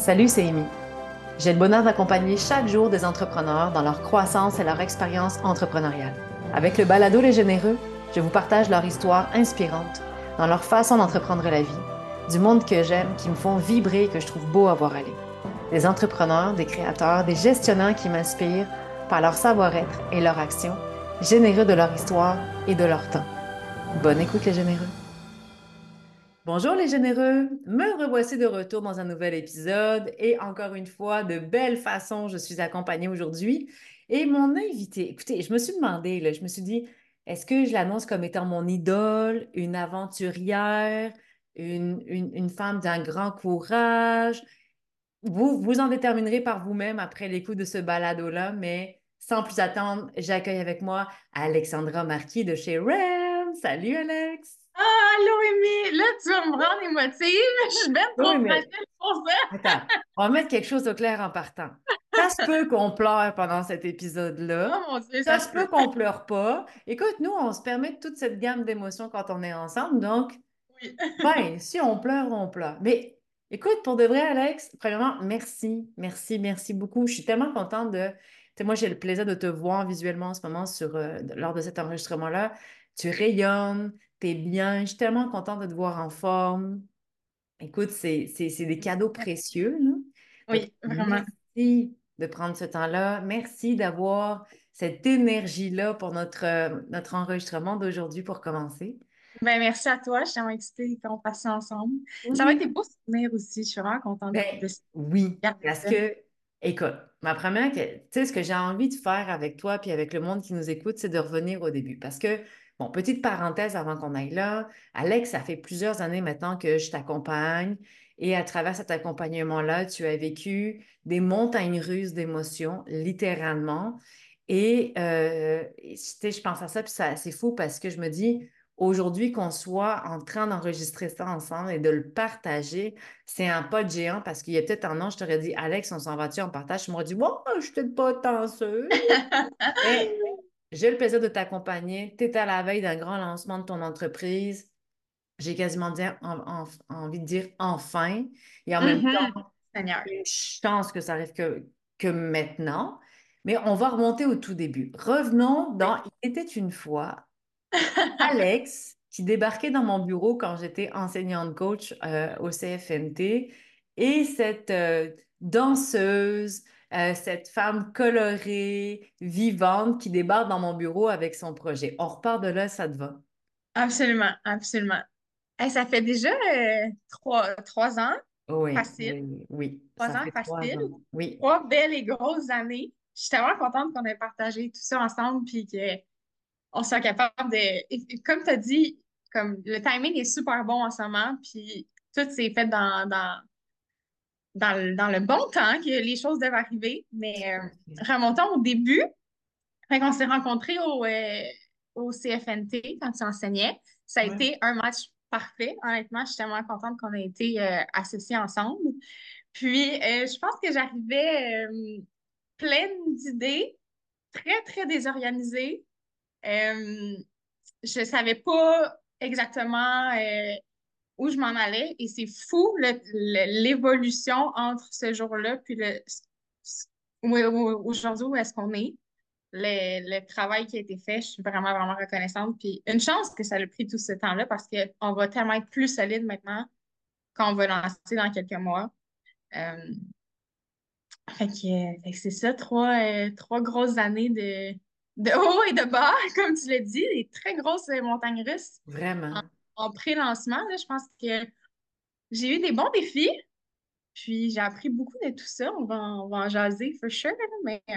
Salut, c'est Amy. J'ai le bonheur d'accompagner chaque jour des entrepreneurs dans leur croissance et leur expérience entrepreneuriale. Avec le balado Les Généreux, je vous partage leur histoire inspirante dans leur façon d'entreprendre la vie, du monde que j'aime, qui me font vibrer et que je trouve beau à voir aller. Des entrepreneurs, des créateurs, des gestionnaires qui m'inspirent par leur savoir-être et leur action, généreux de leur histoire et de leur temps. Bonne écoute les généreux. Bonjour les généreux, me revoici de retour dans un nouvel épisode et encore une fois, de belle façon, je suis accompagnée aujourd'hui. Et mon invité, écoutez, je me suis demandé, je me suis dit, est-ce que je l'annonce comme étant mon idole, une aventurière, une, une, une femme d'un grand courage? Vous, vous en déterminerez par vous-même après l'écoute de ce balado-là, mais sans plus attendre, j'accueille avec moi Alexandra Marquis de chez REM. Salut Alex! Allô, Amy! Là, tu vas me rendre émotive. Je suis bien trop Oui, mais- facile pour ça. Attends, on va mettre quelque chose au clair en partant. Ça se peut qu'on pleure pendant cet épisode-là. Oh mon Dieu, Ça se peut qu'on pleure pas. Écoute, nous, on se permet toute cette gamme d'émotions quand on est ensemble. Donc, Oui. ben, si on pleure, on pleure. Mais écoute, pour de vrai, Alex, premièrement, merci, merci, merci beaucoup. Je suis tellement contente de. Tu sais, moi, j'ai le plaisir de te voir visuellement en ce moment sur, euh, lors de cet enregistrement-là. Tu rayonnes, t'es bien. Je suis tellement contente de te voir en forme. Écoute, c'est des cadeaux précieux, là. Oui, vraiment. Merci de prendre ce temps-là. Merci d'avoir cette énergie-là pour notre, notre enregistrement d'aujourd'hui pour commencer. Ben, merci à toi. Je suis tellement excitée qu'on fasse ça ensemble. Ça va être des beaux souvenirs aussi. Je suis vraiment contente Ben, de oui, parce que, écoute, ma première, tu sais, ce que j'ai envie de faire avec toi puis avec le monde qui nous écoute, c'est de revenir au début. Parce que, bon, petite parenthèse avant qu'on aille là, Alex, ça fait plusieurs années maintenant que je t'accompagne et à travers cet accompagnement-là, tu as vécu des montagnes russes d'émotions, littéralement. Et, euh, je pense à ça, puis c'est fou parce que je me dis, aujourd'hui, qu'on soit en train d'enregistrer ça ensemble et de le partager, c'est un pas de géant parce qu'il y a peut-être un an, je t'aurais dit, Alex, on s'en va-tu en partage? Tu m'aurais dit, bon, je suis peut-être pas sûre. J'ai le plaisir de t'accompagner. Tu es à la veille d'un grand lancement de ton entreprise. J'ai quasiment dire, en- en- envie de dire enfin. Et en même Mhm. temps, Seigneur. une chance que ça arrive que, que maintenant. Mais on va remonter au tout début. Revenons dans Il était une fois Alex qui débarquait dans mon bureau quand j'étais enseignante coach euh, au CFNT et cette euh, danseuse, euh, cette femme colorée, vivante qui débarque dans mon bureau avec son projet. On repart de là, ça te va? Absolument, absolument. Hey, ça fait déjà euh, trois, trois ans, Oui, Facile. oui, oui. Trois ans trois facile. Oui. trois belles et grosses années. Je suis tellement contente qu'on ait partagé tout ça ensemble puis qu'on soit capable de. comme tu as dit, comme le timing est super bon en ce moment, puis tout s'est fait dans, dans, dans, le, dans le bon temps, que les choses doivent arriver. Mais euh, remontons au début. Fait qu'on s'est rencontrés au, euh, au CFNT quand tu enseignais. Ça a Ouais. été un match parfait. Honnêtement, je suis tellement contente qu'on ait été euh, associés ensemble. Puis, je pense que j'arrivais pleine d'idées, très, très désorganisée. Je savais pas exactement où je m'en allais et c'est fou l'évolution entre ce jour-là puis le aujourd'hui où est-ce qu'on est. Le, le travail qui a été fait, je suis vraiment, vraiment reconnaissante. Puis une chance que ça a pris tout ce temps-là parce qu'on va tellement être plus solide maintenant quand on va lancer dans quelques mois. Euh, fait que, c'est ça, trois, euh, trois grosses années de, de haut et de bas, comme tu l'as dit, des très grosses montagnes russes. Vraiment. En pré-lancement, je pense que j'ai eu des bons défis, puis j'ai appris beaucoup de tout ça. On va, en- on va en jaser, for sure, mais euh,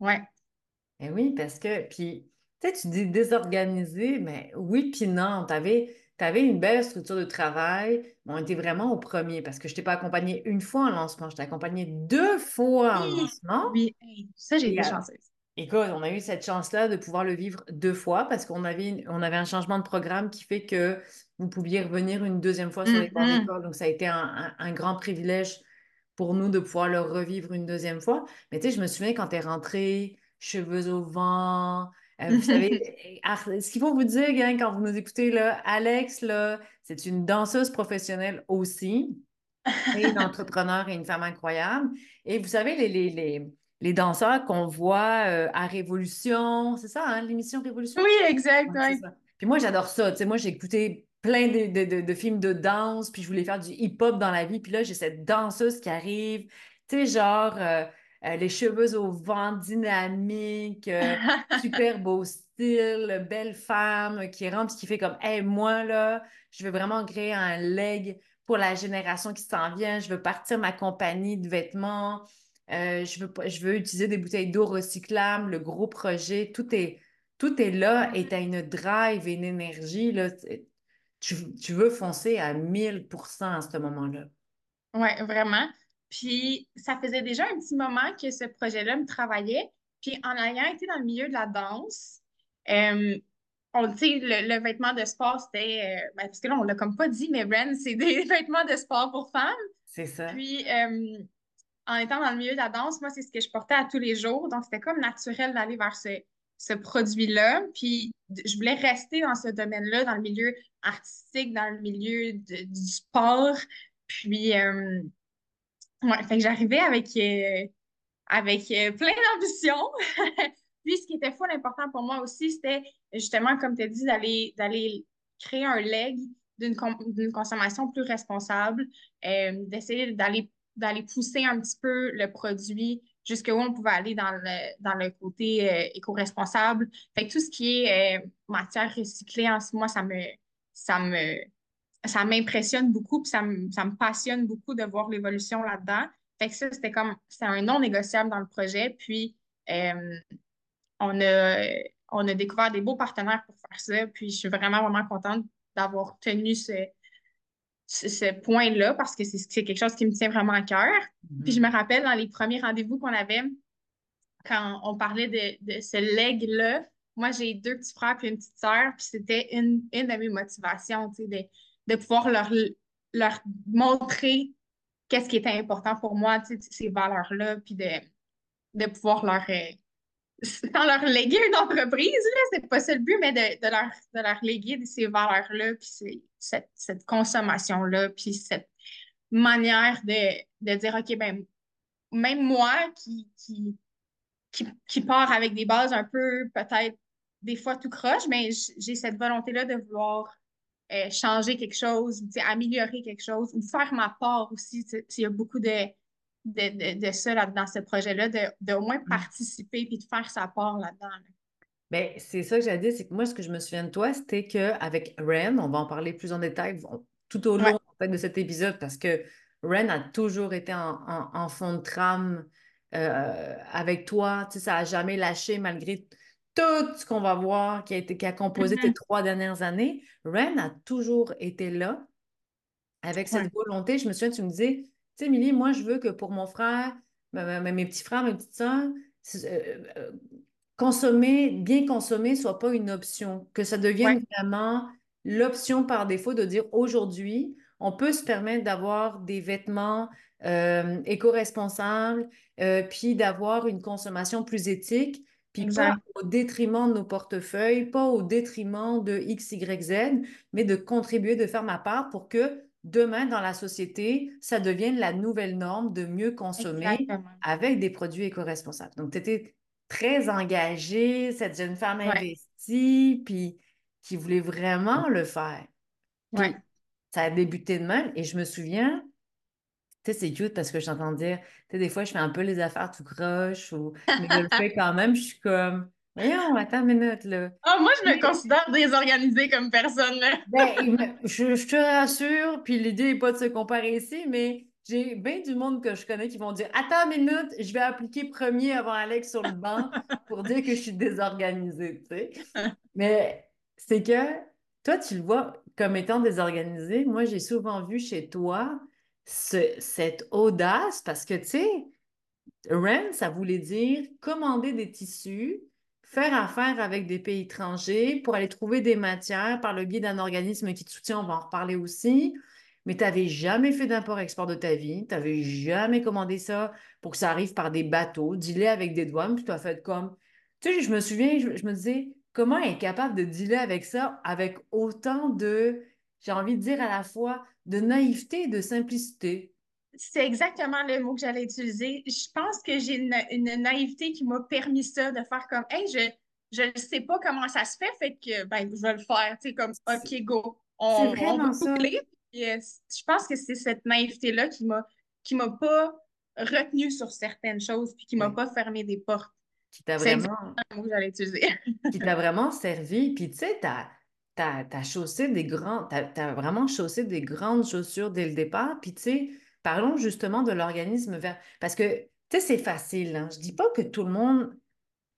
ouais. Eh oui, parce que, puis, tu sais, tu dis désorganisé, mais oui, puis non. Tu avais, une belle structure de travail, mais on était vraiment au premier parce que je t'ai pas accompagné une fois en lancement, je t'ai accompagné deux fois en Oui, lancement. oui, ça, j'ai Et, été euh, chanceuse. Écoute, on a eu cette chance-là de pouvoir le vivre deux fois parce qu'on avait, on avait un changement de programme qui fait que vous pouviez revenir une deuxième fois sur les bancs Mhm. d'école. Donc, ça a été un, un- un grand privilège pour nous de pouvoir le revivre une deuxième fois. Mais tu sais, je me souviens quand tu es rentrée, cheveux au vent. euh, vous savez, ar- ce qu'il faut vous dire, gang, quand vous nous écoutez, là, Alex, là, c'est une danseuse professionnelle aussi. et une entrepreneur et une femme incroyable. Et vous savez, les, les, les, les danseurs qu'on voit euh, à Révolution, c'est ça, hein, l'émission Révolution? Oui, exact, Ouais, ouais. Puis moi, j'adore ça. Tu sais, moi, j'ai écouté plein de, de- de- de films de danse, puis je voulais faire du hip-hop dans la vie. Puis là, j'ai cette danseuse qui arrive, tu sais, genre euh, euh, les cheveux au vent, dynamique, super beau style, belle femme qui rentre, puis qui fait comme, hey, moi, là, je veux vraiment créer un leg pour la génération qui s'en vient. Je veux partir ma compagnie de vêtements. Euh, je veux, je veux utiliser des bouteilles d'eau recyclables, le gros projet. Tout est, tout est là et tu as une drive et une énergie. Là, tu, tu veux foncer à 1000% à ce moment-là. Ouais, vraiment. Puis, ça faisait déjà un petit moment que ce projet-là me travaillait. Puis, en ayant été dans le milieu de la danse, euh, on, le, le vêtement de sport, c'était, euh, ben, parce que là, on l'a comme pas dit, mais Ren, c'est des vêtements de sport pour femmes. C'est ça. Puis, euh, en étant dans le milieu de la danse, moi, c'est ce que je portais à tous les jours. Donc, c'était comme naturel d'aller vers ce, ce produit-là. Puis, je voulais rester dans ce domaine-là, dans le milieu artistique, dans le milieu de- du sport. Puis, euh, ouais, fait que j'arrivais avec, euh, avec euh, plein d'ambition. Puis, ce qui était fou important pour moi aussi, c'était justement, comme tu as dit, d'aller, créer un leg d'une d'une consommation plus responsable, d'essayer d'aller, d'aller pousser un petit peu le produit jusqu'où on pouvait aller dans le, dans le côté euh, éco-responsable. Fait tout ce qui est euh, matière recyclée, en ça me, ça me, ça m'impressionne beaucoup, puis ça me, ça me passionne beaucoup de voir l'évolution là-dedans. Fait que ça, c'était comme, c'est un non négociable dans le projet. Puis, euh, on a, on a découvert des beaux partenaires pour faire ça. Puis, je suis vraiment, vraiment contente d'avoir tenu ce, ce, point-là parce que c'est quelque chose qui me tient vraiment à cœur. Puis, je me rappelle dans les premiers rendez-vous qu'on avait, quand on parlait de, de ce leg-là, moi, j'ai deux petits frères puis une petite sœur, puis c'était une, une de mes motivations, tu sais, de, de pouvoir leur, leur montrer qu'est-ce qui était important pour moi, tu sais, ces valeurs-là, puis de, de pouvoir leur, euh, sans leur léguer une entreprise, c'est pas ça le but, mais de, de leur, de leur léguer ces valeurs-là, puis cette, cette consommation-là, puis cette manière de, de dire, OK, ben, même moi qui, qui, qui, qui part avec des bases un peu, peut-être, des fois tout croche, mais j- j'ai cette volonté-là de vouloir euh, changer quelque chose, améliorer quelque chose, ou faire ma part aussi. Il y a beaucoup de, de, de, de ça là, dans ce projet-là, de, de au moins participer puis de faire sa part là-dedans. là. Ben, c'est ça que j'allais dire, c'est que moi, ce que je me souviens de toi, c'était qu'avec Ren, on va en parler plus en détail tout au Ouais. long en fait, de cet épisode, parce que Ren a toujours été en, en- en fond de trame euh, avec toi. Tu sais, ça n'a jamais lâché malgré tout ce qu'on va voir qui a été, qui a composé tes Mhm. trois dernières années. Ren a toujours été là avec Ouais. cette volonté. Je me souviens, tu me disais, sais, Émilie, moi, je veux que pour mon frère, ma- ma- mes petits frères, mes petites c'est- euh, euh, consommer, bien consommer soit pas une option, que ça devienne Ouais. vraiment l'option par défaut de dire aujourd'hui, on peut se permettre d'avoir des vêtements euh, éco-responsables, euh, puis d'avoir une consommation plus éthique, puis pas au détriment de nos portefeuilles, pas au détriment de X, Y, Z, mais de contribuer, de faire ma part pour que demain, dans la société, ça devienne la nouvelle norme de mieux consommer Exactement. avec des produits éco-responsables. Donc, tu étais très engagée, cette jeune femme Ouais. investie, puis qui voulait vraiment le faire. Ouais. ça a débuté de même. Et je me souviens, tu sais, c'est cute parce que je t'entends dire, tu sais, des fois, je fais un peu les affaires tout croche, ou... mais je le fais quand même. Je suis comme, voyons, attends une minute, là. Ah, moi, je me considère désorganisée comme personne. là. Ben, je, je te rassure, puis l'idée n'est pas de se comparer ici, mais j'ai bien du monde que je connais qui vont dire Attends une minute, je vais appliquer premier avant Alex sur le banc pour dire que je suis désorganisée, tu sais. Mais c'est que toi, tu le vois comme étant désorganisé. Moi, j'ai souvent vu chez toi ce- cette audace parce que, tu sais, Ren, ça voulait dire commander des tissus, faire affaire avec des pays étrangers pour aller trouver des matières par le biais d'un organisme qui te soutient, on va en reparler aussi. Mais tu n'avais jamais fait d'import-export de ta vie, tu n'avais jamais commandé ça pour que ça arrive par des bateaux, dealer avec des douanes, puis tu as fait comme. Tu sais, je me souviens, je, me disais, comment est capable de dealer avec ça avec autant de, j'ai envie de dire à la fois de naïveté et de simplicité? C'est exactement le mot que j'allais utiliser. Je pense que j'ai une, une naïveté qui m'a permis ça, de faire comme, hey, je je ne sais pas comment ça se fait, fait que ben, je vais le faire, tu sais, comme, OK, go, on, on va je pense que c'est cette naïveté-là qui m'a qui m'a pas retenu sur certaines choses, puis qui m'a pas fermé des portes. Qui t'a vraiment... mot que j'allais utiliser. qui t'a vraiment servi, puis tu sais, t'as as, chaussé des grands, t'as vraiment chaussé des grandes chaussures dès le départ, puis tu sais, parlons justement de l'organisme vert, parce que, tu sais, c'est facile, hein? je dis pas que tout le monde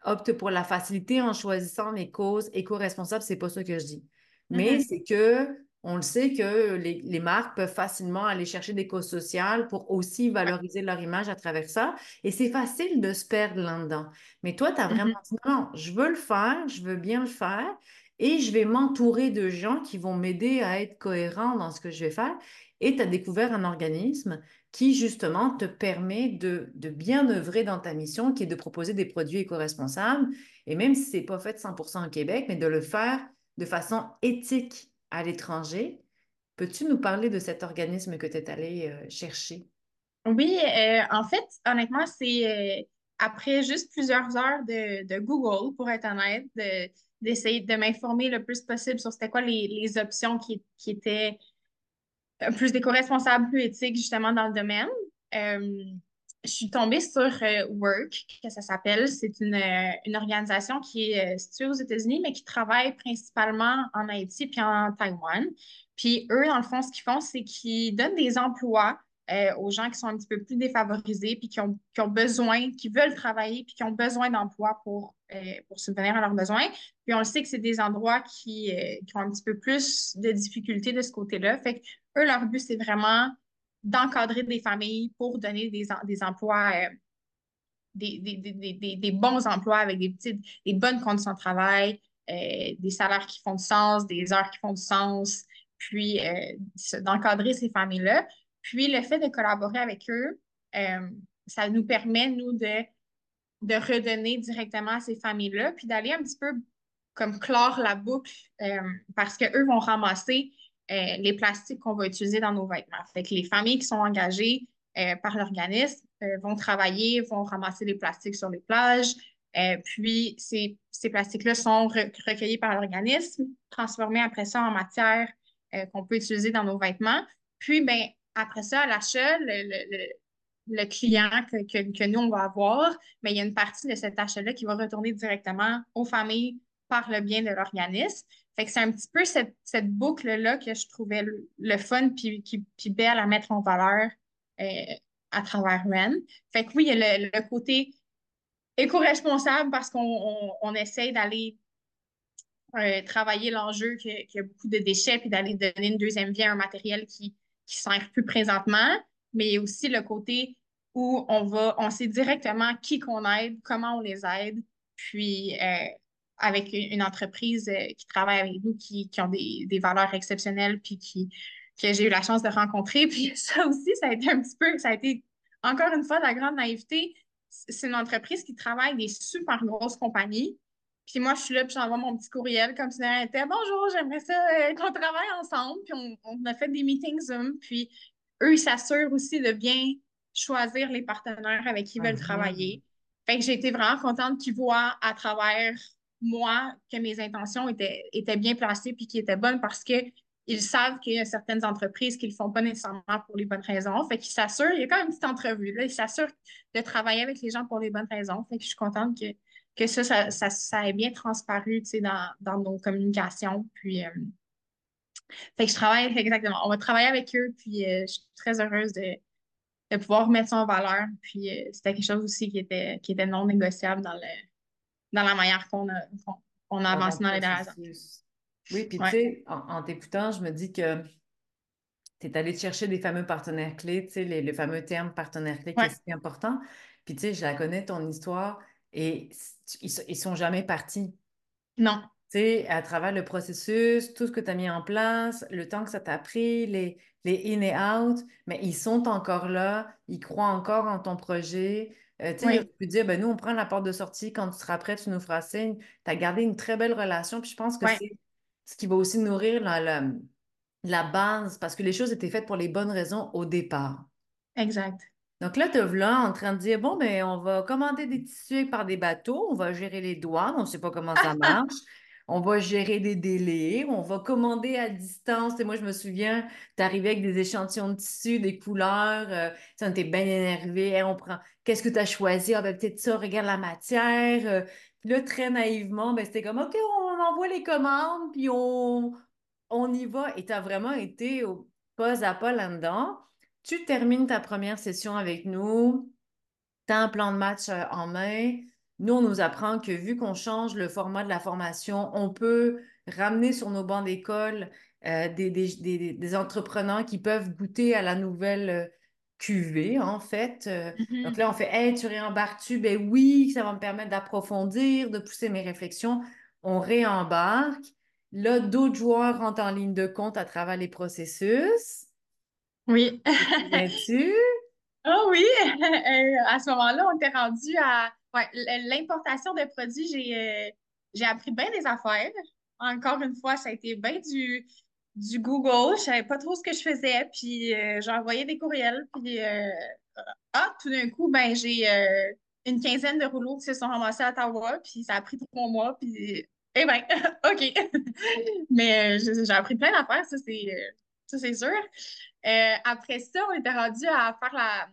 opte pour la facilité en choisissant les causes éco-responsables, c'est pas ça que je dis. Mais mm-hmm. c'est que on le sait que les, marques peuvent facilement aller chercher des causes sociales pour aussi valoriser leur image à travers ça. Et c'est facile de se perdre là-dedans. Mais toi, tu as vraiment mm-hmm. dit non, je veux le faire, je veux bien le faire et je vais m'entourer de gens qui vont m'aider à être cohérent dans ce que je vais faire. Et tu as découvert un organisme qui justement te permet de, bien œuvrer dans ta mission, qui est de proposer des produits éco-responsables. Et même si ce n'est pas fait 100% au Québec, mais de le faire de façon éthique à l'étranger. Peux-tu nous parler de cet organisme que tu es allé euh, chercher? Oui, euh, en fait, honnêtement, c'est euh, après juste plusieurs heures de, Google, pour être honnête, d'essayer de, m'informer le plus possible sur c'était quoi les, options qui, qui étaient plus éco-responsable, plus éthique, justement, dans le domaine. Euh, je suis tombée sur euh, Work, que ça s'appelle. C'est une, euh, une, organisation qui est située aux États-Unis, mais qui travaille principalement en Haïti puis en Taïwan. Puis eux, dans le fond, ce qu'ils font, c'est qu'ils donnent des emplois euh, aux gens qui sont un petit peu plus défavorisés, puis qui ont, qui ont besoin, qui veulent travailler, puis qui ont besoin d'emploi pour, euh, pour subvenir à leurs besoins. Puis on le sait que c'est des endroits qui, euh, qui, ont un petit peu plus de difficultés de ce côté-là. Fait que eux, leur but, c'est vraiment d'encadrer des familles pour donner des, des emplois, des, des, des, bons emplois avec des, petites, des bonnes conditions de travail, des salaires qui font du sens, des heures qui font du sens, puis d'encadrer ces familles-là. Puis le fait de collaborer avec eux, euh, ça nous permet, nous, de, de redonner directement à ces familles-là, puis d'aller un petit peu comme clore la boucle euh, parce qu'eux vont ramasser euh, les plastiques qu'on va utiliser dans nos vêtements. Les familles qui sont engagées par l'organisme vont travailler, vont ramasser les plastiques sur les plages. puis ces, ces plastiques-là sont recueillis par l'organisme, transformés après ça en matière qu'on peut utiliser dans nos vêtements. Puis, ben, après ça, à l'achat, le, client que, nous, on va avoir, mais il y a une partie de cet achat-là qui va retourner directement aux familles par le bien de l'organisme. Fait que c'est un petit peu cette, boucle-là que je trouvais le, fun puis, puis, belle à mettre en valeur euh, à travers REN. Fait que oui, il y a le, côté éco-responsable parce qu'on essaye d'aller euh, travailler l'enjeu qu'il y, a beaucoup de déchets puis d'aller donner une deuxième vie à un matériel qui, qui sert plus présentement, mais il y a aussi le côté où on va, on sait directement qui qu'on aide, comment on les aide, puis euh, avec une entreprise euh, qui travaille avec nous, qui, qui ont des, des, valeurs exceptionnelles, puis qui, que j'ai eu la chance de rencontrer. Puis ça aussi, ça a été un petit peu, ça a été encore une fois la grande naïveté. C'est une entreprise qui travaille avec des super grosses compagnies, puis moi, je suis là, puis j'envoie mon petit courriel comme si de était Bonjour, j'aimerais ça euh, qu'on travaille ensemble. Puis on, a fait des meetings Zoom. Puis eux, ils s'assurent aussi de bien choisir les partenaires avec qui ils veulent mhm. travailler. Fait que j'ai été vraiment contente qu'ils voient à travers moi que mes intentions étaient, étaient bien placées puis qui étaient bonnes parce qu'ils savent qu'il y a certaines entreprises qui ne le font pas nécessairement pour les bonnes raisons. Fait qu'ils s'assurent, il y a quand même une petite entrevue, là, ils s'assurent de travailler avec les gens pour les bonnes raisons. Fait que je suis contente que que ça, ça, ça, ça ait bien transparu dans, dans nos communications. Puis, euh, fait que je travaille exactement. On va travailler avec eux, puis euh, je suis très heureuse de, de pouvoir mettre ça en valeur. Puis euh, c'était quelque chose aussi qui était, qui était non négociable dans, le, dans la manière qu'on a, a avancé dans les dernières années. Oui, puis tu sais, en, t'écoutant, je me dis que tu es allé chercher des fameux partenaires clés, tu sais, les, le fameux terme partenaire clé qui est si important. Puis tu sais, je la connais, ton histoire. Et ils, ne sont jamais partis. Non. Tu sais, à travers le processus, tout ce que tu as mis en place, le temps que ça t'a pris, les, les in et out, mais ils sont encore là, ils croient encore en ton projet. Euh, tu peux dire, ben, nous, on prend la porte de sortie, quand tu seras prêt, tu nous feras signe. Tu as gardé une très belle relation, puis je pense que c'est ce qui va aussi nourrir la, la base, parce que les choses étaient faites pour les bonnes raisons au départ. Exact. Donc là, te là en train de dire, bon, ben, on va commander des tissus par des bateaux, on va gérer les douanes, on ne sait pas comment ça marche, on va gérer des délais, on va commander à distance. Et moi, je me souviens, tu arrivais avec des échantillons de tissus, des couleurs, euh, on était bien énervé, on prend, qu'est-ce que tu as choisi? Ah, ben, peut-être ça, regarde la matière. Euh. puis là, très naïvement, ben, c'était comme, OK, on envoie les commandes, puis on, on y va. Et tu as vraiment été au pas à pas là-dedans. Tu termines ta première session avec nous, tu as un plan de match euh, en main. Nous, on nous apprend que vu qu'on change le format de la formation, on peut ramener sur nos bancs d'école euh, des, entrepreneurs qui peuvent goûter à la nouvelle euh, QV, en fait. Mm-hmm. Donc là, on fait Hey, tu réembarques-tu? Ben oui, ça va me permettre d'approfondir, de pousser mes réflexions. On réembarque. Là, d'autres joueurs rentrent en ligne de compte à travers les processus. Oui. tu Ah oui, euh, à ce moment-là, on était rendu à l'importation de produits. J'ai euh, j'ai appris bien des affaires. Encore une fois, ça a été bien du, du Google. Je savais pas trop ce que je faisais. Puis euh, j'envoyais des courriels. Puis ah, tout d'un coup, ben j'ai une quinzaine de rouleaux qui se sont ramassés à Ottawa. Puis ça a pris trois mois. Puis eh bien, OK. Mais j'ai appris plein d'affaires, ça c'est sûr. Euh, après ça, on était rendu à faire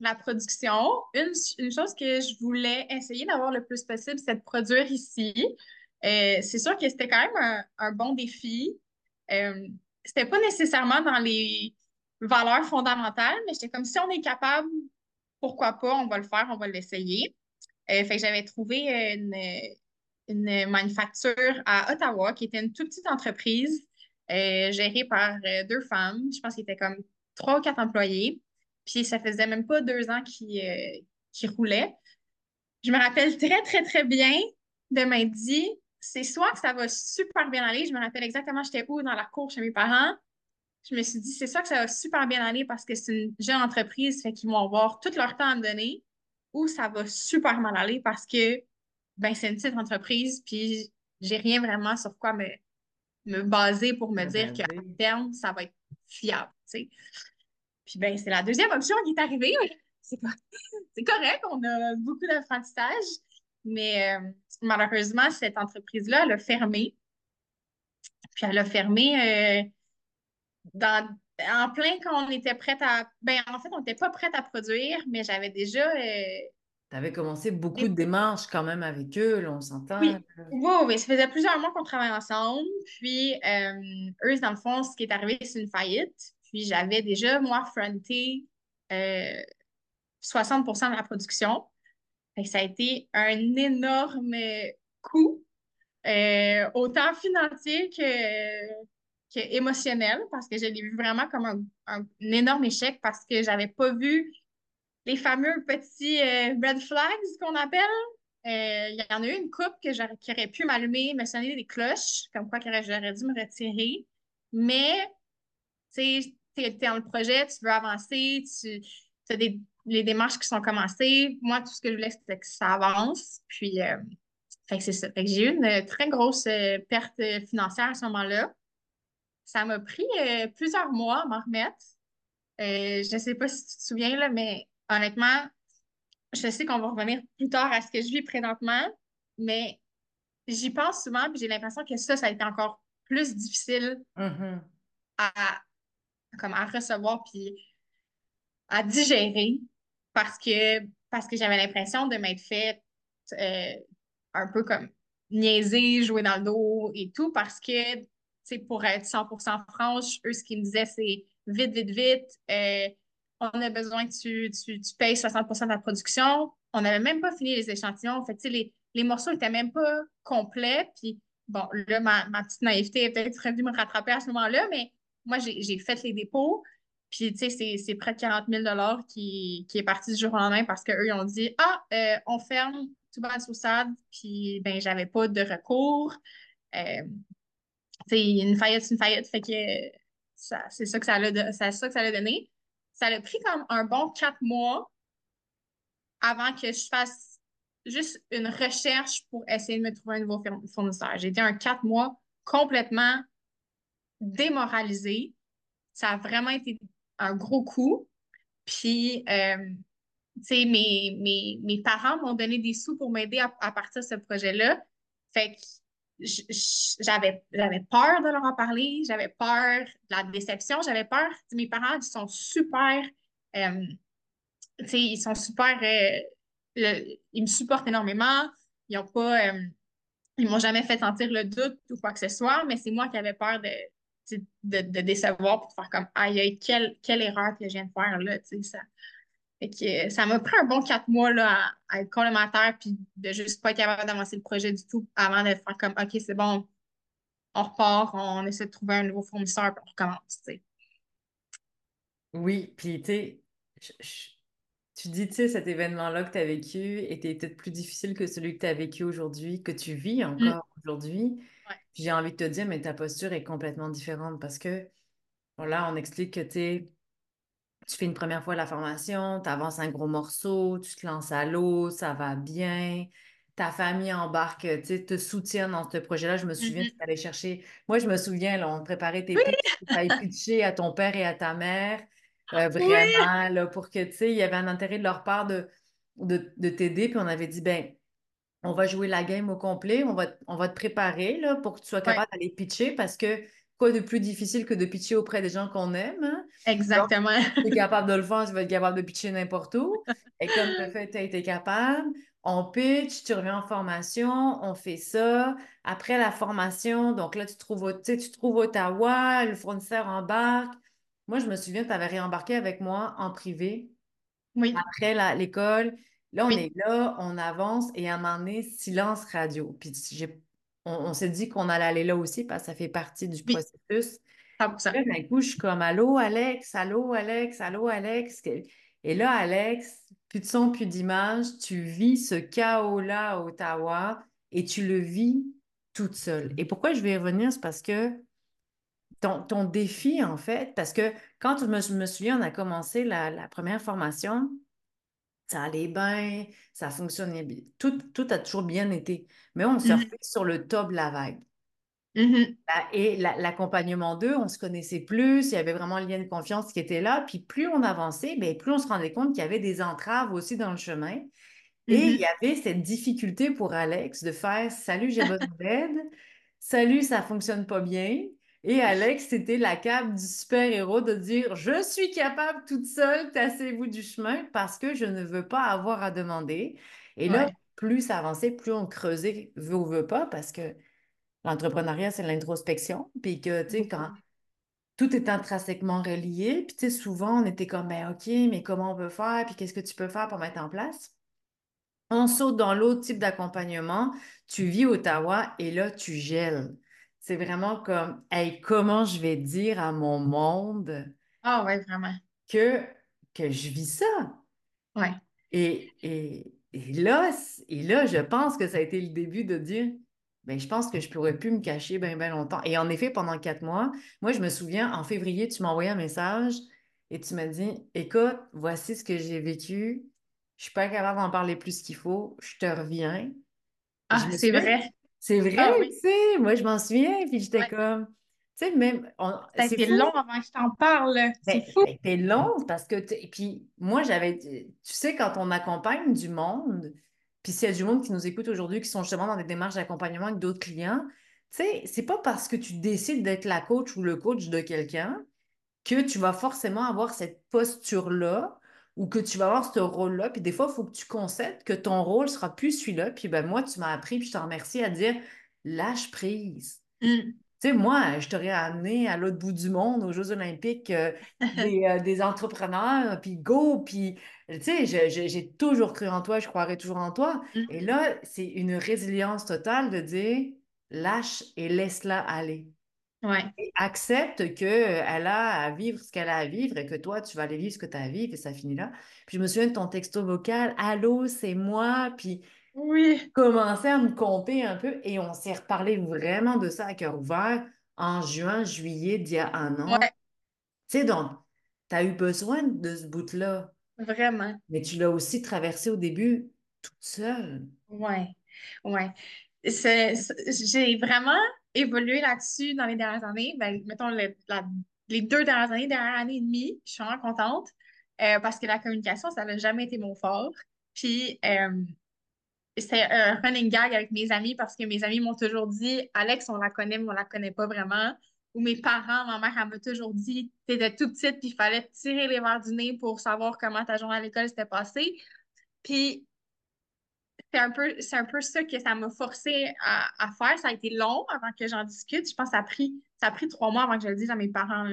la, production. Une, chose que je voulais essayer d'avoir le plus possible, c'est de produire ici. Euh, c'est sûr que c'était quand même un, bon défi. Euh, c'était pas nécessairement dans les valeurs fondamentales, mais j'étais comme si on est capable, pourquoi pas, on va le faire, on va l'essayer. fait que j'avais trouvé une, une manufacture à Ottawa qui était une toute petite entreprise euh, géré par euh, deux femmes. Je pense qu'il était comme trois ou quatre employés. Puis ça faisait même pas deux ans qu'ils euh, roulaient. Je me rappelle très, très, très bien de m'être c'est soit que ça va super bien aller. Je me rappelle exactement, j'étais où dans la cour chez mes parents. Je me suis dit, c'est soit que ça va super bien aller parce que c'est une jeune entreprise, fait qu'ils vont avoir tout leur temps à me donner, ou ça va super mal aller parce que ben, c'est une petite entreprise, puis j'ai rien vraiment sur quoi me, me baser pour me dire qu'à terme, ça va être fiable. Puis ben, c'est la deuxième option qui est arrivée. C'est correct, on a beaucoup d'apprentissage, mais euh, malheureusement, cette entreprise-là, elle a fermé. Puis elle a fermé euh, dans, en plein quand on était prête à. Ben, en fait, on n'était pas prête à produire, mais j'avais déjà euh, tu avais commencé beaucoup de démarches quand même avec eux, on s'entend. Oui. oui, ça faisait plusieurs mois qu'on travaillait ensemble. Puis, euh, eux, dans le fond, ce qui est arrivé, c'est une faillite. Puis, j'avais déjà, moi, fronté 60% euh, de la production. ça a été un énorme coût, euh, autant financier que, que émotionnel, parce que je l'ai vu vraiment comme un, un énorme échec parce que j'avais pas vu les fameux petits euh, red flags qu'on appelle. Euh, il y en a eu une coupe que qui aurait pu m'allumer, me sonner des cloches, comme quoi j'aurais dû me retirer. Mais, tu sais, tu es, dans le projet, tu veux avancer, tu as des, les démarches qui sont commencées. Moi, tout ce que je voulais, c'était que ça avance. Puis, euh, c'est ça. Fait que j'ai eu une très grosse perte financière à ce moment-là. Ça m'a pris plusieurs mois à m'en remettre. je ne sais pas si tu te souviens, là, mais honnêtement, je sais qu'on va revenir plus tard à ce que je vis présentement, mais j'y pense souvent, puis j'ai l'impression que ça, ça a été encore plus difficile mm-hmm. à, comme à recevoir puis à digérer parce que, parce que j'avais l'impression de m'être fait euh, un peu comme niaiser, jouer dans le dos et tout parce que, tu pour être 100% franche, eux, ce qu'ils me disaient, c'est vite, vite, vite. Euh, on a besoin que tu, tu, payes 60% de la production. On n'avait même pas fini les échantillons. Fait les, les morceaux n'étaient même pas complets. Puis, bon, là, ma, petite naïveté est peut-être revenue me rattraper à ce moment-là, mais moi, j'ai fait les dépôts. Puis, tu sais, c'est près de 40 000 qui, qui est parti du jour au lendemain parce qu'eux, ils ont dit Ah, euh, on ferme tout bas sous SAD. Puis, ben, j'avais pas de recours. Euh, tu une faillite, une faillite. Fait que c'est ça que ça a, ça, ça que ça a donné ça a pris comme un bon quatre mois avant que je fasse juste une recherche pour essayer de me trouver un nouveau fournisseur. J'ai été un quatre mois complètement démoralisée. Ça a vraiment été un gros coup. Puis, euh, tu sais, mes, mes, mes parents m'ont donné des sous pour m'aider à, à partir de ce projet-là. Fait que j'avais, peur de leur en parler, j'avais peur de la déception, j'avais peur. Mes parents, ils sont super, euh, ils sont super, euh, ils me supportent énormément. Ils ont pas, euh, ils m'ont jamais fait sentir le doute ou quoi que ce soit, mais c'est moi qui avais peur de, de, de décevoir pour faire comme, aïe, aïe, quelle, quelle erreur que je viens de faire là, ça. Fait que, euh, ça m'a pris un bon quatre mois là, à, à être complémentaire puis de juste pas être capable d'avancer le projet du tout avant de faire comme OK, c'est bon, on repart, on essaie de trouver un nouveau fournisseur puis on recommence. Oui, puis tu tu dis, tu sais, cet événement-là que tu as vécu était peut-être plus difficile que celui que tu as vécu aujourd'hui, que tu vis Mm, encore aujourd'hui. ouais. J'ai envie de te dire, mais ta posture est complètement différente parce que, voilà, on explique que tu sais, tu fais une première fois la formation, tu avances un gros morceau, tu te lances à l'eau, ça va bien. Ta famille embarque, tu sais, te soutient dans ce projet-là. Je me souviens, tu Mhm. allais chercher. Moi, je me souviens, là, on préparait tes Oui, pitchs, tu pitcher à ton père et à ta mère, euh, oui, vraiment, là, pour que, tu sais, il y avait un intérêt de leur part de, de, de t'aider. Puis on avait dit, ben, on va jouer la game au complet, on va, t- on va te préparer, là, pour que tu sois capable d'aller pitcher parce que quoi de plus difficile que de pitcher auprès des gens qu'on aime, hein? exactement. tu es capable de le faire, tu vas être capable de pitcher n'importe où. Et comme tu as fait, tu as été capable, on pitch, tu reviens en formation, on fait ça. Après la formation, donc là, tu trouves, tu trouves Ottawa, le fournisseur embarque. Moi, je me souviens, tu avais réembarqué avec moi en privé Oui, après l'école. Là, on est là, on avance et à un moment donné, silence radio. Puis j'ai, on, on s'est dit qu'on allait aller là aussi parce que ça fait partie du oui, processus. 100%. Là, d'un coup, je suis comme Allô, Alex, allô, Alex, allô, Alex. Et là, Alex, plus de son, plus d'image, tu vis ce chaos-là à Ottawa et tu le vis toute seule. Et pourquoi je vais y revenir, c'est parce que ton, ton défi, en fait, parce que quand je me, je me souviens, on a commencé la, la première formation, ça allait bien, ça fonctionnait bien. Tout, tout a toujours bien été. Mais on surfait sur le top de la vague. Ah, Et la- l'accompagnement d'eux, on se connaissait plus, il y avait vraiment le lien de confiance qui était là. Puis plus on avançait, plus on se rendait compte qu'il y avait des entraves aussi dans le chemin. Et il y avait cette difficulté pour Alex de faire Salut, j'ai besoin d'aide. Salut, ça fonctionne pas bien. Et Alex, c'était la cape du super-héros de dire Je suis capable toute seule, tassez-vous du chemin parce que je ne veux pas avoir à demander. Et là, plus ça avançait, plus on creusait, veut ou veut pas, parce que L'entrepreneuriat, c'est l'introspection. Puis que, tu sais, quand tout est intrinsèquement relié, puis tu sais, souvent, on était comme, ben OK, mais comment on peut faire? Puis qu'est-ce que tu peux faire pour mettre en place? On saute dans l'autre type d'accompagnement. Tu vis Ottawa et là, tu gèles. C'est vraiment comme, hey, comment je vais dire à mon monde Ah ouais, vraiment. que, que je vis ça? Ouais. Et, et, et là, et là, je pense que ça a été le début de dire, ben, je pense que je pourrais plus me cacher bien, bien longtemps. Et en effet, pendant quatre mois, moi, je me souviens, en février, tu m'as envoyé un message et tu m'as dit, écoute, voici ce que j'ai vécu. Je suis pas capable d'en parler plus qu'il faut. Je te reviens. Ah, c'est vrai. C'est vrai, Ah tu sais, moi, je m'en souviens. Puis j'étais Ouais. comme, tu sais, même, on- Ça a été long avant que je t'en parle. Ben, C'est fou. ben, t'es long parce que, puis moi, j'avais, tu sais, quand on accompagne du monde, puis s'il y a du monde qui nous écoute aujourd'hui, qui sont justement dans des démarches d'accompagnement avec d'autres clients, tu sais, c'est pas parce que tu décides d'être la coach ou le coach de quelqu'un que tu vas forcément avoir cette posture-là ou que tu vas avoir ce rôle-là. Puis des fois, il faut que tu concèdes que ton rôle sera plus celui-là. Puis ben moi, tu m'as appris, puis je te remercie à dire, lâche prise. Mm. Tu sais, moi, je t'aurais amené à l'autre bout du monde, aux Jeux olympiques, euh, des, euh, des entrepreneurs, puis go, puis, tu sais, j'ai toujours cru en toi, je croirai toujours en toi. Et Mm. là, c'est une résilience totale de dire, lâche et laisse-la aller. Ouais. Et accepte qu'elle a à vivre ce qu'elle a à vivre et que toi, tu vas aller vivre ce que tu as à vivre et ça finit là. Puis je me souviens de ton texto vocal, Allô, c'est moi, puis Oui. commençait à me compter un peu et on s'est reparlé vraiment de ça à cœur ouvert en juin, juillet d'il y a un an. Ouais. Tu sais, donc, tu as eu besoin de ce bout-là, Vraiment. mais tu l'as aussi traversé au début toute seule. C'est, c'est- j'ai vraiment. Évolué là-dessus dans les dernières années. Ben, mettons, les deux dernières années, dernière année et demie, je suis vraiment contente euh, parce que la communication, ça n'a jamais été mon fort. Puis, euh, c'est un running gag avec mes amis parce que mes amis m'ont toujours dit Alex, on la connaît, mais on la connaît pas vraiment. Ou mes parents, ma mère, elle m'a toujours dit T'étais tout petite, puis il fallait tirer les verres du nez pour savoir comment ta journée à l'école s'était passée. Puis c'est un peu, c'est un peu ça que ça m'a forcé à, faire. Ça a été long avant que j'en discute. Je pense que ça a pris, ça a pris trois mois avant que je le dise à mes parents.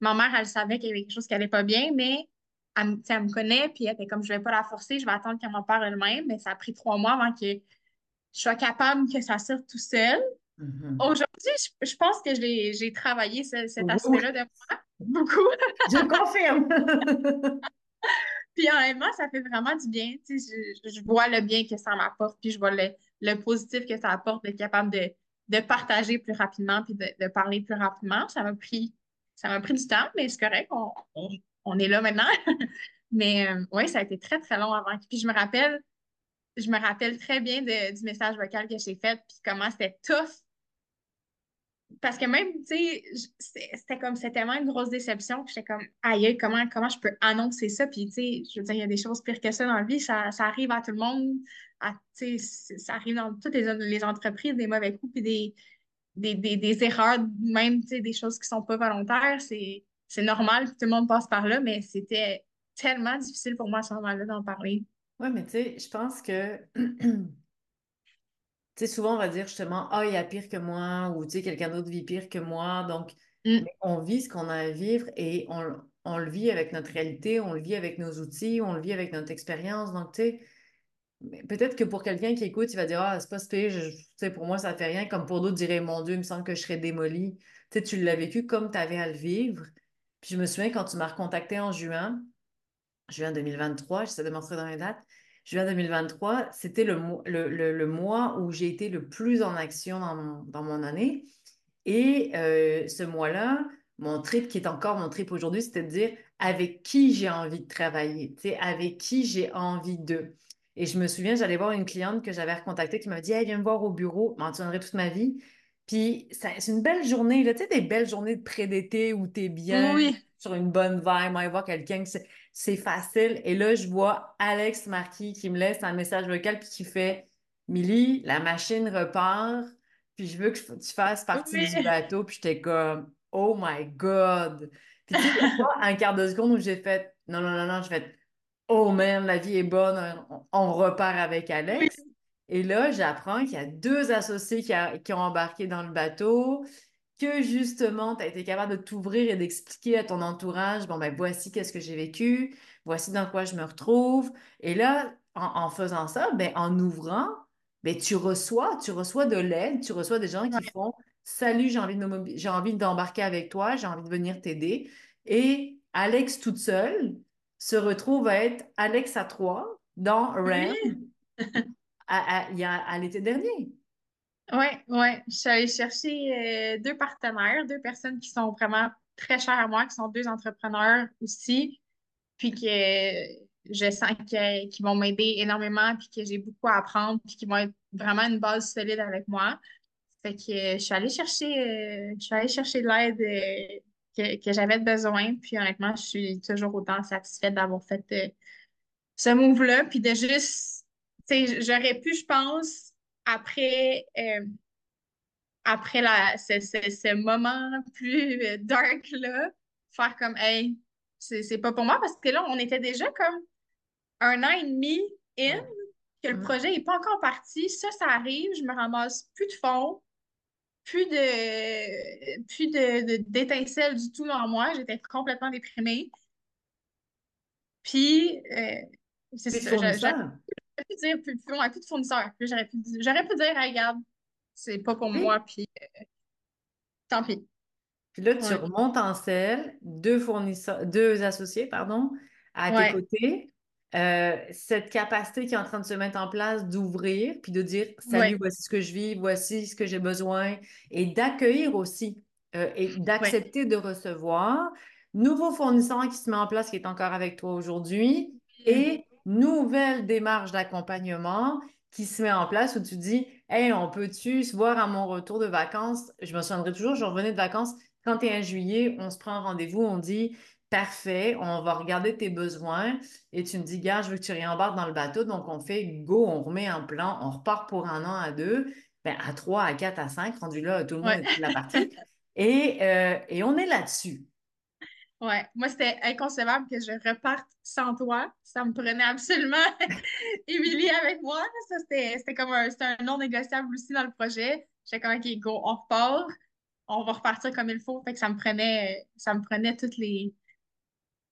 ma mère, elle savait qu'il y avait quelque chose qui n'allait pas bien, mais elle, me connaît, puis elle était comme je ne vais pas la forcer, je vais attendre qu'elle m'en parle elle-même. Mais ça a pris trois mois avant que je sois capable que ça sorte tout seul. Mm-hmm. Aujourd'hui, je, pense que j'ai travaillé cet aspect-là de moi beaucoup. je confirme. Puis honnêtement, ça fait vraiment du bien. Je, vois le bien que ça m'apporte, puis je vois le, positif que ça apporte d'être capable de, partager plus rapidement, puis de, parler plus rapidement. Ça m'a pris, ça m'a pris du temps, mais c'est correct, on, est là maintenant. mais euh, oui, ça a été très, très long avant. Puis je me rappelle, je me rappelle très bien du message vocal que j'ai fait, puis comment c'était tough parce que même, tu sais, c'était comme, c'était tellement une grosse déception que j'étais comme, aïe, comment, comment je peux annoncer ça? Puis, tu sais, je veux dire, il y a des choses pires que ça dans la vie, ça, arrive à tout le monde, sais, ça arrive dans toutes les, entreprises, des mauvais coups, puis des, des, erreurs, même, tu sais, des choses qui sont pas volontaires, c'est, c'est normal, tout le monde passe par là, mais c'était tellement difficile pour moi à ce moment-là d'en parler. Oui, mais tu sais, je pense que tu sais, souvent, on va dire justement, ah, il y a pire que moi, ou tu sais, quelqu'un d'autre vit pire que moi. Donc, mm. on vit ce qu'on a à vivre et on, le vit avec notre réalité, on le vit avec nos outils, on le vit avec notre expérience. Donc, tu sais, peut-être que pour quelqu'un qui écoute, il va dire, ah, c'est pas tu sais, pour moi, ça fait rien. Comme pour d'autres, dirait, mon Dieu, il me semble que je serais démolie. Tu sais, tu l'as vécu comme tu avais à le vivre. Puis je me souviens quand tu m'as recontacté en juin, juin 2023, j'essaie de montrer dans les dates juin 2023, c'était le, le, mois où j'ai été le plus en action dans mon, année. Et euh, ce mois-là, mon trip, qui est encore mon trip aujourd'hui, c'était de dire avec qui j'ai envie de travailler, avec qui j'ai envie de. Et je me souviens, j'allais voir une cliente que j'avais recontactée qui m'a dit Hey, viens me voir au bureau, m'en tiendrai toute ma vie. Puis c'est une belle journée, tu sais, des belles journées de pré-d'été où tu es bien sur une bonne vibe, va voir quelqu'un qui c'est facile. Et là, je vois Alex Marquis qui me laisse un message vocal puis qui fait Milly, la machine repart, puis je veux que tu fasses partie du bateau. Puis j'étais comme Oh my God! Puis tu sais, un quart de seconde où j'ai fait Non, non, non, non, je fais Oh man, la vie est bonne, on, repart avec Alex. Et là, j'apprends qu'il y a deux associés qui, qui, ont embarqué dans le bateau que justement, tu as été capable de t'ouvrir et d'expliquer à ton entourage, bon, ben voici qu'est-ce que j'ai vécu, voici dans quoi je me retrouve. Et là, en, faisant ça, ben, en ouvrant, ben, tu reçois, tu reçois de l'aide, tu reçois des gens qui font Salut, j'ai envie, de j'ai envie d'embarquer avec toi, j'ai envie de venir t'aider. Et Alex toute seule se retrouve à être Alex à trois dans REM à, à l'été dernier. Oui, oui. Je suis allée chercher euh, deux partenaires, deux personnes qui sont vraiment très chères à moi, qui sont deux entrepreneurs aussi, puis que je sens qu'ils vont m'aider énormément, puis que j'ai beaucoup à apprendre, puis qui vont être vraiment une base solide avec moi. Fait que je suis allée chercher, euh, je suis allée chercher de l'aide euh, que, j'avais besoin, puis honnêtement, je suis toujours autant satisfaite d'avoir fait ce move-là, puis de juste, tu sais, j'aurais pu, je pense, après, euh, après la, ce, ce, moment plus euh, dark là, faire comme hey, c'est pas pour moi parce que là, on était déjà comme un an et demi in, que le projet n'est pas encore parti. Ça, ça arrive, je me ramasse plus de fonds, plus de plus de, d'étincelles du tout dans moi. J'étais complètement déprimée. Puis, euh, c'est ça pu dire, plus, plus, plus de fournisseurs. J'aurais pu, j'aurais pu dire, regarde, c'est pas pour moi, puis euh, tant pis. Puis là, tu remontes en selle, deux fournisseurs, deux associés, pardon, à tes côtés. Euh, cette capacité qui est en train de se mettre en place d'ouvrir, puis de dire Salut, voici ce que je vis, voici ce que j'ai besoin, et d'accueillir aussi, euh, et d'accepter de recevoir. Nouveau fournisseur qui se met en place, qui est encore avec toi aujourd'hui, mm. et nouvelle démarche d'accompagnement qui se met en place où tu dis Hey, on peut-tu se voir à mon retour de vacances? Je me souviendrai toujours, je revenais de vacances 31 juillet, on se prend un rendez-vous, on dit Parfait, on va regarder tes besoins et tu me dis, gars, je veux que tu réembarques dans le bateau. Donc, on fait go, on remet un plan, on repart pour un an à deux, ben, à trois, à quatre, à cinq, rendu là, tout le monde Ouais. est de la partie. Et, euh, et on est là-dessus. Ouais, moi, c'était inconcevable que je reparte sans toi. Ça me prenait absolument Émilie avec moi. Ça, c'était comme un, un non négociable aussi dans le projet. J'étais comme, OK, go, on repart. On va repartir comme il faut. Fait que ça me prenait, ça me prenait toutes les,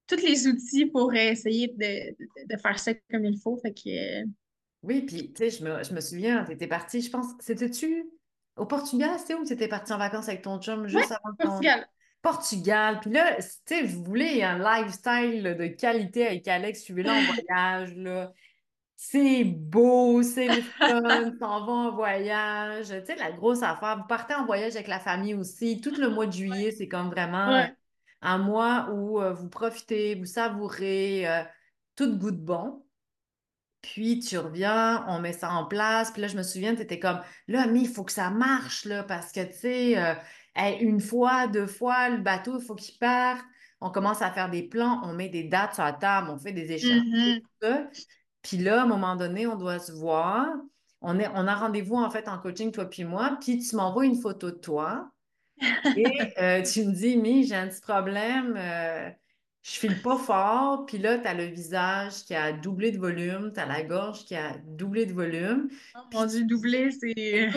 tous les outils pour essayer de, de, de faire ça comme il faut. Fait que, euh, Oui, puis, tu sais, je me, je me souviens, tu étais partie, je pense, c'était-tu au Portugal, c'était où tu étais partie en vacances avec ton chum ouais, juste avant ton Portugal. Portugal. Puis là, tu sais, vous voulez un lifestyle là, de qualité avec Alex, suivez-le en voyage, là. C'est beau, c'est le fun, s'en va en voyage. Tu sais, la grosse affaire. Vous partez en voyage avec la famille aussi. Tout le mois de juillet, c'est comme vraiment Ouais. un mois où euh, vous profitez, vous savourez, euh, tout goût de bon. Puis tu reviens, on met ça en place. Puis là, je me souviens, tu étais comme, là, mais il faut que ça marche, là, parce que, tu sais, euh, hey, une fois, deux fois, le bateau, il faut qu'il parte. On commence à faire des plans, on met des dates sur la table, on fait des tout ça. Puis là, à un moment donné, on doit se voir. On est, on a rendez-vous, en fait, en coaching, toi puis moi. Puis tu m'envoies une photo de toi. Et euh, tu me dis, Mi, j'ai un petit problème, euh, je file pas fort, puis là, tu as le visage qui a doublé de volume, tu as la gorge qui a doublé de volume. Oh mon Dieu, doublé, c'est.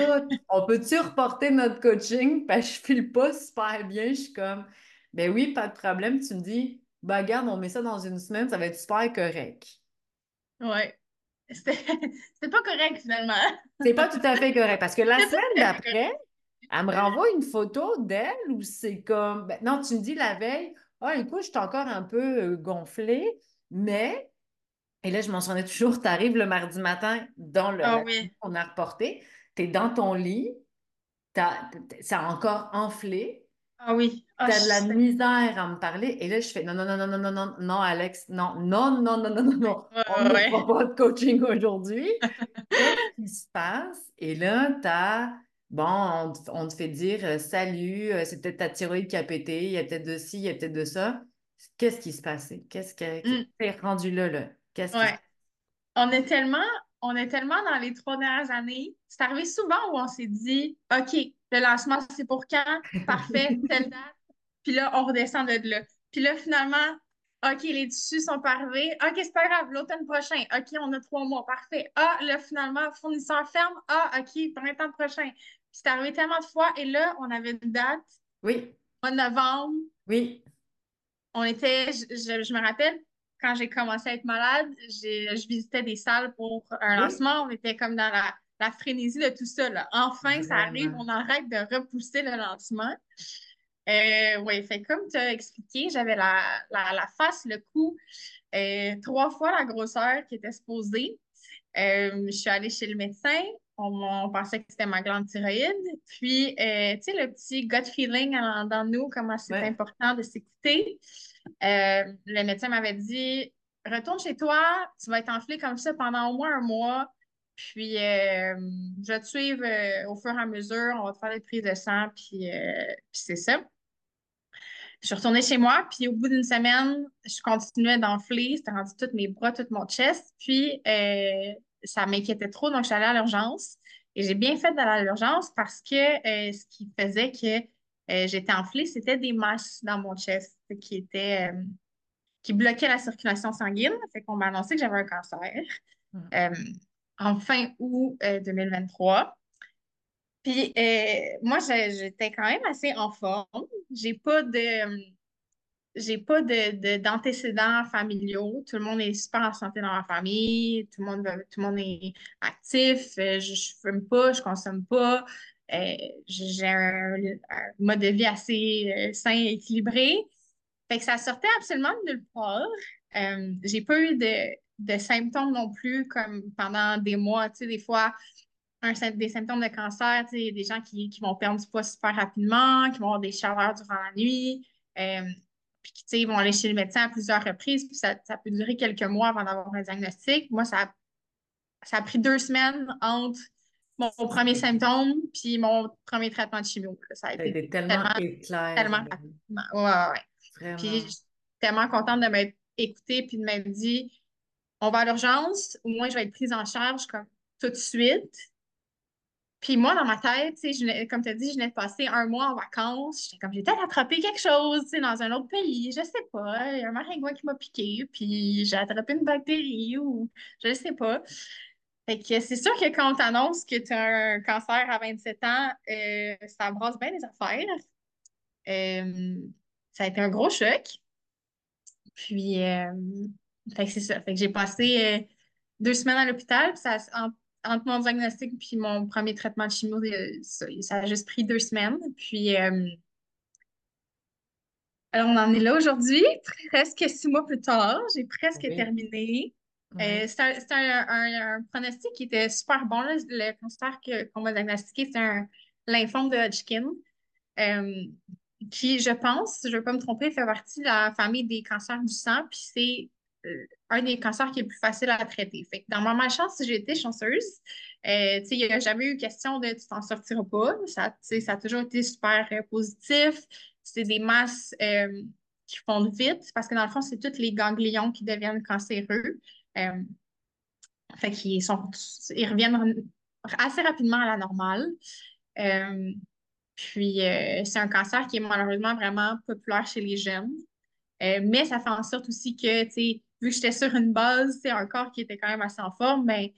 on peut-tu reporter notre coaching? Parce que je file pas super bien. Je suis comme, ben oui, pas de problème. Tu me dis, bah regarde, on met ça dans une semaine, ça va être super correct. Ouais. C'était pas correct finalement. C'est pas tout à fait correct parce que la semaine d'après. Elle me renvoie une photo d'elle où c'est comme. ben, non, tu me dis la veille, ah, écoute, je suis encore un peu euh, gonflée, mais. Et là, je m'en souviens toujours, tu arrives le mardi matin dans le, Ah oui. qu'on a reporté, tu es dans ton lit, t'as, t'as- ça a encore enflé, Ah oui. Ah, tu je- as de la misère à me parler, et là, je fais non, non, non, non, non, non, non, non, Alex, non, non, non, non, non, non, non, ouais, on ne ouais. pas de coaching aujourd'hui. Qu'est-ce qui se passe? Et là, t'as, bon, on, te on te fait dire euh, salut, euh, c'est peut-être ta thyroïde qui a pété, il y a peut-être de ci, il y a peut-être de ça. Qu'est-ce qui se passait? Qu'est-ce que, Mm, t'es rendu là, là? Qu'est-ce qui ouais. On est tellement, on est tellement dans les trois dernières années. C'est arrivé souvent où on s'est dit, OK, le lancement, c'est pour quand? Parfait, telle date. Puis là, on redescend de là. Puis là, finalement, OK, les tissus sont pas arrivés. OK, c'est pas grave, l'automne prochain. OK, on a trois mois. Parfait. Ah, là, finalement, fournisseur ferme. Ah, OK, printemps prochain. C'est arrivé tellement de fois. Et là, on avait une date, Oui, mois de novembre. oui, On était, je, je- je me rappelle, quand j'ai commencé à être malade, je visitais des salles pour un oui, lancement. On était comme dans la, la frénésie de tout ça, là. Enfin, ça arrive, on arrête de repousser le lancement. Euh, oui, fait comme tu as expliqué, j'avais la, la, la face, le cou, euh, trois fois la grosseur qui était supposée. Euh, je suis allée chez le médecin. On, on pensait que c'était ma glande thyroïde. Puis, euh, tu sais, le petit gut feeling en- dans nous, comment c'est Ouais. important de s'écouter. Euh, le médecin m'avait dit, retourne chez toi, tu vas être enflé comme ça pendant au moins un mois. Puis, euh, je vais te suivre au fur et à mesure. On va te faire des prises de sang. Puis, puis c'est ça. Je suis retournée chez moi, puis au bout d'une semaine, je continuais d'enfler. C'était rendu tous mes bras, tout mon chest. Puis ça m'inquiétait trop, donc je suis allée à l'urgence. Et j'ai bien fait d'aller à l'urgence parce que euh, ce qui faisait que euh, j'étais enflée, c'était des masses dans mon chest qui étaient, euh, qui bloquaient la circulation sanguine. Fait qu'on m'a annoncé que j'avais un cancer Mm. euh, en fin août euh, 2023. Puis moi, j'étais quand même assez en forme. J'ai pas de, j'ai pas de, de- d'antécédents familiaux. Tout le monde est super en santé dans ma famille. Tout le monde, tout le monde est actif. Euh, Je, je fume pas, je consomme pas. Euh, j'ai un, mode de vie assez euh, sain et équilibré. Fait que ça sortait absolument de nulle part. Euh, j'ai pas eu de, de symptômes non plus comme pendant des mois. Tu sais, des fois, des symptômes de cancer, tu sais, des gens qui, qui vont perdre du poids super rapidement, qui vont avoir des chaleurs durant la nuit, puis qui, tu sais, ils vont aller chez le médecin à plusieurs reprises, puis ça, ça peut durer quelques mois avant d'avoir un diagnostic. Moi, ça a, ça a pris deux semaines entre mon, premier symptôme, puis mon premier traitement de chimio. Ça a été tellement, éclair. Tellement. Ouais, ouais. Vraiment. Puis je suis tellement contente de m'être écoutée puis de m'être dit on va à l'urgence, au moins je vais être prise en charge comme tout de suite. Puis moi, dans ma tête, je, comme tu as dit, je venais de passer un mois en vacances. J'étais comme, j'ai peut-être attrapé quelque chose dans un autre pays. Je sais pas. Il y a un maringouin qui m'a piqué, puis j'ai attrapé une bactérie ou je sais pas. Fait que c'est sûr que quand on t'annonce que tu as un cancer à 27 ans, euh, ça brasse bien les affaires. Euh, ça a été un gros choc. Puis, euh, fait que c'est ça. Fait que j'ai passé deux semaines à l'hôpital. Entre mon diagnostic et mon premier traitement de chimio, ça, a juste pris deux semaines. Puis, alors on en est là aujourd'hui, presque six mois plus tard. J'ai presque terminé. Euh, c'est un, pronostic qui était super bon. Le cancer qu'on m'a diagnostiqué, c'est un lymphome de Hodgkin, euh, qui, je pense, je ne vais pas me tromper, fait partie de la famille des cancers du sang, puis c'est euh, un des cancers qui est le plus facile à traiter. Fait dans ma malchance, j'ai été chanceuse. il n'y a jamais eu question de tu t'en sortiras pas. Ça, ça a toujours été super positif. C'est des masses qui fondent vite parce que dans le fond, c'est tous les ganglions qui deviennent cancéreux. Euh, sont, ils reviennent assez rapidement à la normale. Euh, puis, euh, c'est un cancer qui est malheureusement vraiment populaire chez les jeunes. mais ça fait en sorte aussi que, tu sais, vu que j'étais sur une base, c'est un corps qui était quand même assez en forme, mais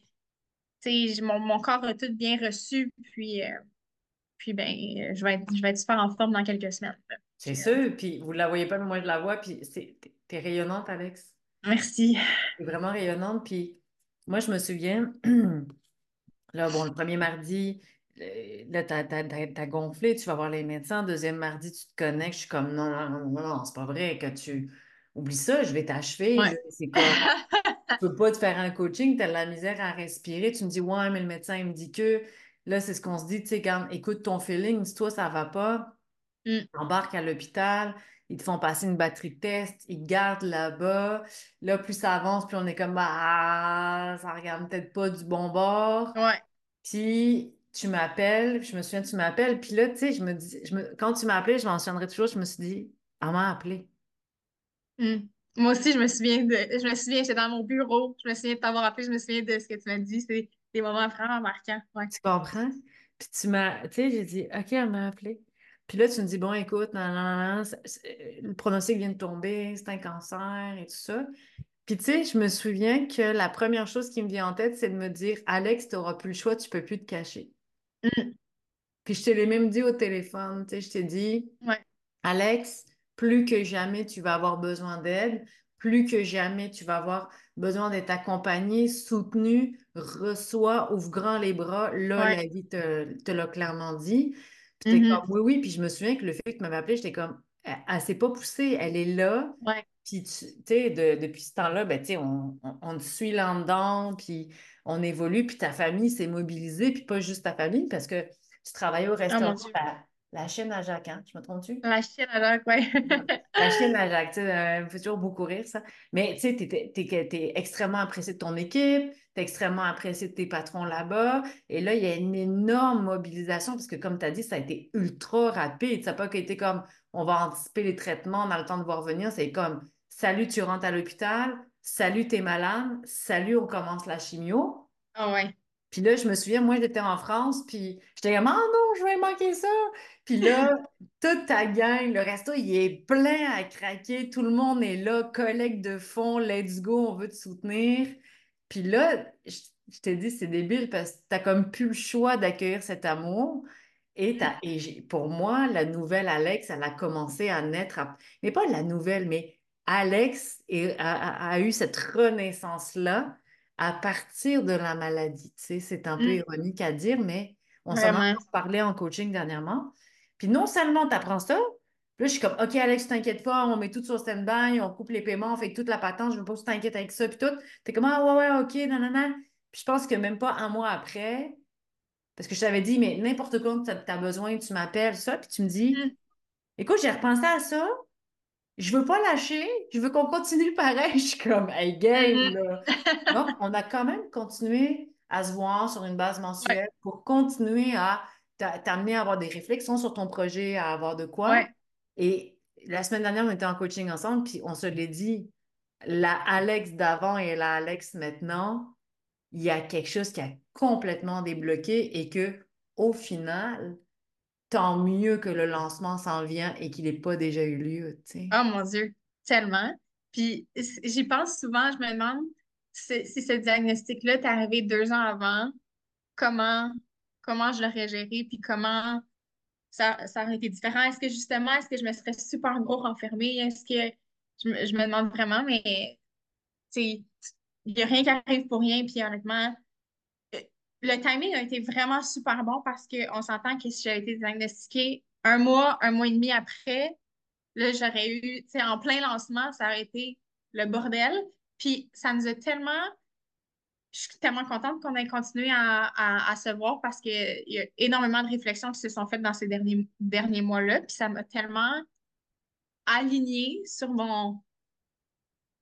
ben, mon, mon corps a tout bien reçu, puis, puis ben, je vais, être, je vais être super en forme dans quelques semaines. C'est sûr, puis vous ne la voyez pas, mais moi je la vois, puis t'es rayonnante, Alex. Merci. C'est vraiment rayonnante. Puis moi, je me souviens, là, bon, le premier mardi, euh, là, t'as gonflé, tu vas voir les médecins. Deuxième mardi, tu te connectes. Je suis comme, non, non, non, non, c'est pas vrai que tu. Oublie ça, je vais t'achever. C'est quoi? tu peux pas te faire un coaching, tu as de la misère à respirer. Tu me dis, ouais, mais le médecin, il me dit que. Là, c'est ce qu'on se dit, tu sais, quand écoute ton feeling, si toi, ça va pas, mm. embarque à l'hôpital ils te font passer une batterie de test, ils te gardent là-bas. Là, plus ça avance, plus on est comme, ah, ça regarde peut-être pas du bon bord. Ouais. Puis tu m'appelles, je me souviens, tu m'appelles. Puis là, tu sais, je me dis, je me, quand tu appelé, je m'en souviendrai toujours, je me suis dit, elle m'a appelé. Hmm. Moi aussi, je me souviens de, je me souviens, j'étais dans mon bureau, je me souviens de t'avoir appelé, je me souviens de ce que tu m'as dit. C'est des moments vraiment marquants. Ouais. Tu comprends? Puis tu m'as, tu sais, j'ai dit, OK, elle m'a appelé. Puis là, tu me dis, bon, écoute, le pronostic vient de tomber, c'est un cancer et tout ça. Puis tu sais, je me souviens que la première chose qui me vient en tête, c'est de me dire, Alex, tu n'auras plus le choix, tu ne peux plus te cacher. Mm. Puis je te l'ai même dit au téléphone, tu sais, je t'ai dit, Alex, plus que jamais tu vas avoir besoin d'aide, plus que jamais tu vas avoir besoin d'être accompagné, soutenu, reçois, ouvre grand les bras. Là, la vie te, te l'a clairement dit. Puis mm-hmm. comme, oui, oui. Puis je me souviens que le fait que tu m'avais appelé, j'étais comme, elle, ne s'est pas poussée, elle est là. Puis, tu sais, depuis ce temps-là, ben, tu sais, on, on, te suit là-dedans, puis on évolue, puis ta famille s'est mobilisée, puis pas juste ta famille, parce que tu travaillais au ah, restaurant. La chaîne à Jacques, hein? Je me trompe-tu? La chaîne à Jacques, oui. la chaîne à Jacques, tu sais, euh, me fait toujours beaucoup rire, ça. Mais tu sais, tu es, extrêmement apprécié de ton équipe, tu es extrêmement apprécié de tes patrons là-bas. Et là, il y a une énorme mobilisation parce que, comme tu as dit, ça a été ultra rapide. Ça n'a pas été comme on va anticiper les traitements, on a le temps de voir venir. C'est comme salut, tu rentres à l'hôpital, salut, tu es malade, salut, on commence la chimio. Ah ouais. Puis là, je me souviens, moi, j'étais en France, puis j'étais comme, oh non, je vais manquer ça. Puis là, toute ta gang, le resto, il est plein à craquer. Tout le monde est là, collègue de fond, let's go, on veut te soutenir. Puis là, je, t'ai dit, c'est débile parce que tu n'as comme plus le choix d'accueillir cet amour. Et, et pour moi, la nouvelle Alex, elle a commencé à naître, mais pas la nouvelle, mais Alex a eu cette renaissance-là à partir de la maladie. Tu sais, c'est un peu mm. ironique à dire, mais on s'en a parlé en coaching dernièrement. Puis non seulement tu apprends ça, puis là, je suis comme, OK, Alex, t'inquiète pas, on met tout sur stand-by, on coupe les paiements, on fait toute la patente, je veux pas que tu t'inquiètes avec ça, puis tout. T'es comme, ah ouais, ouais, OK, non, non, non. Puis je pense que même pas un mois après, parce que je t'avais dit, mais n'importe quand tu as, besoin, tu m'appelles, ça, puis tu me dis, mm. écoute, j'ai repensé à ça, je veux pas lâcher, je veux qu'on continue pareil. Je suis comme, hey, game, mm-hmm. là. Donc, on a quand même continué à se voir sur une base mensuelle pour continuer à t'amener à avoir des réflexions sur ton projet, à avoir de quoi. Et la semaine dernière, on était en coaching ensemble, puis on se l'est dit, la Alex d'avant et la Alex maintenant, il y a quelque chose qui a complètement débloqué et que, au final, tant mieux que le lancement s'en vient et qu'il n'ait pas déjà eu lieu. Oh mon Dieu, tellement. Puis j'y pense souvent, je me demande si, ce diagnostic-là t'est arrivé deux ans avant, comment, comment je l'aurais géré, puis comment ça, ça aurait été différent? Est-ce que justement, est-ce que je me serais super gros renfermée? Est-ce que je, me demande vraiment, mais il n'y a rien qui arrive pour rien, puis honnêtement, le timing a été vraiment super bon parce qu'on s'entend que si j'avais été diagnostiquée un mois, un mois et demi après, là, j'aurais eu, tu sais, en plein lancement, ça aurait été le bordel. Puis ça nous a tellement. Je suis tellement contente qu'on ait continué à, se voir parce qu'il y a énormément de réflexions qui se sont faites dans ces derniers, mois-là. Puis ça m'a tellement alignée sur mon,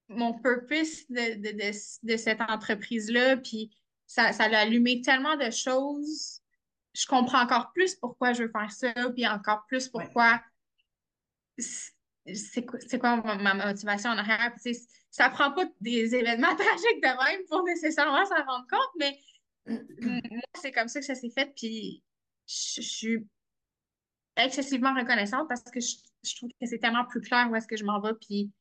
mon purpose de, cette entreprise-là. Puis ça, ça a allumé tellement de choses. Je comprends encore plus pourquoi je veux faire ça, puis encore plus pourquoi c'est quoi, ma, motivation en arrière. ça prend pas des événements tragiques de même pour nécessairement s'en rendre compte, mais moi, c'est comme ça que ça s'est fait. Puis je, suis excessivement reconnaissante parce que je, trouve que c'est tellement plus clair où est-ce que je m'en vais, puis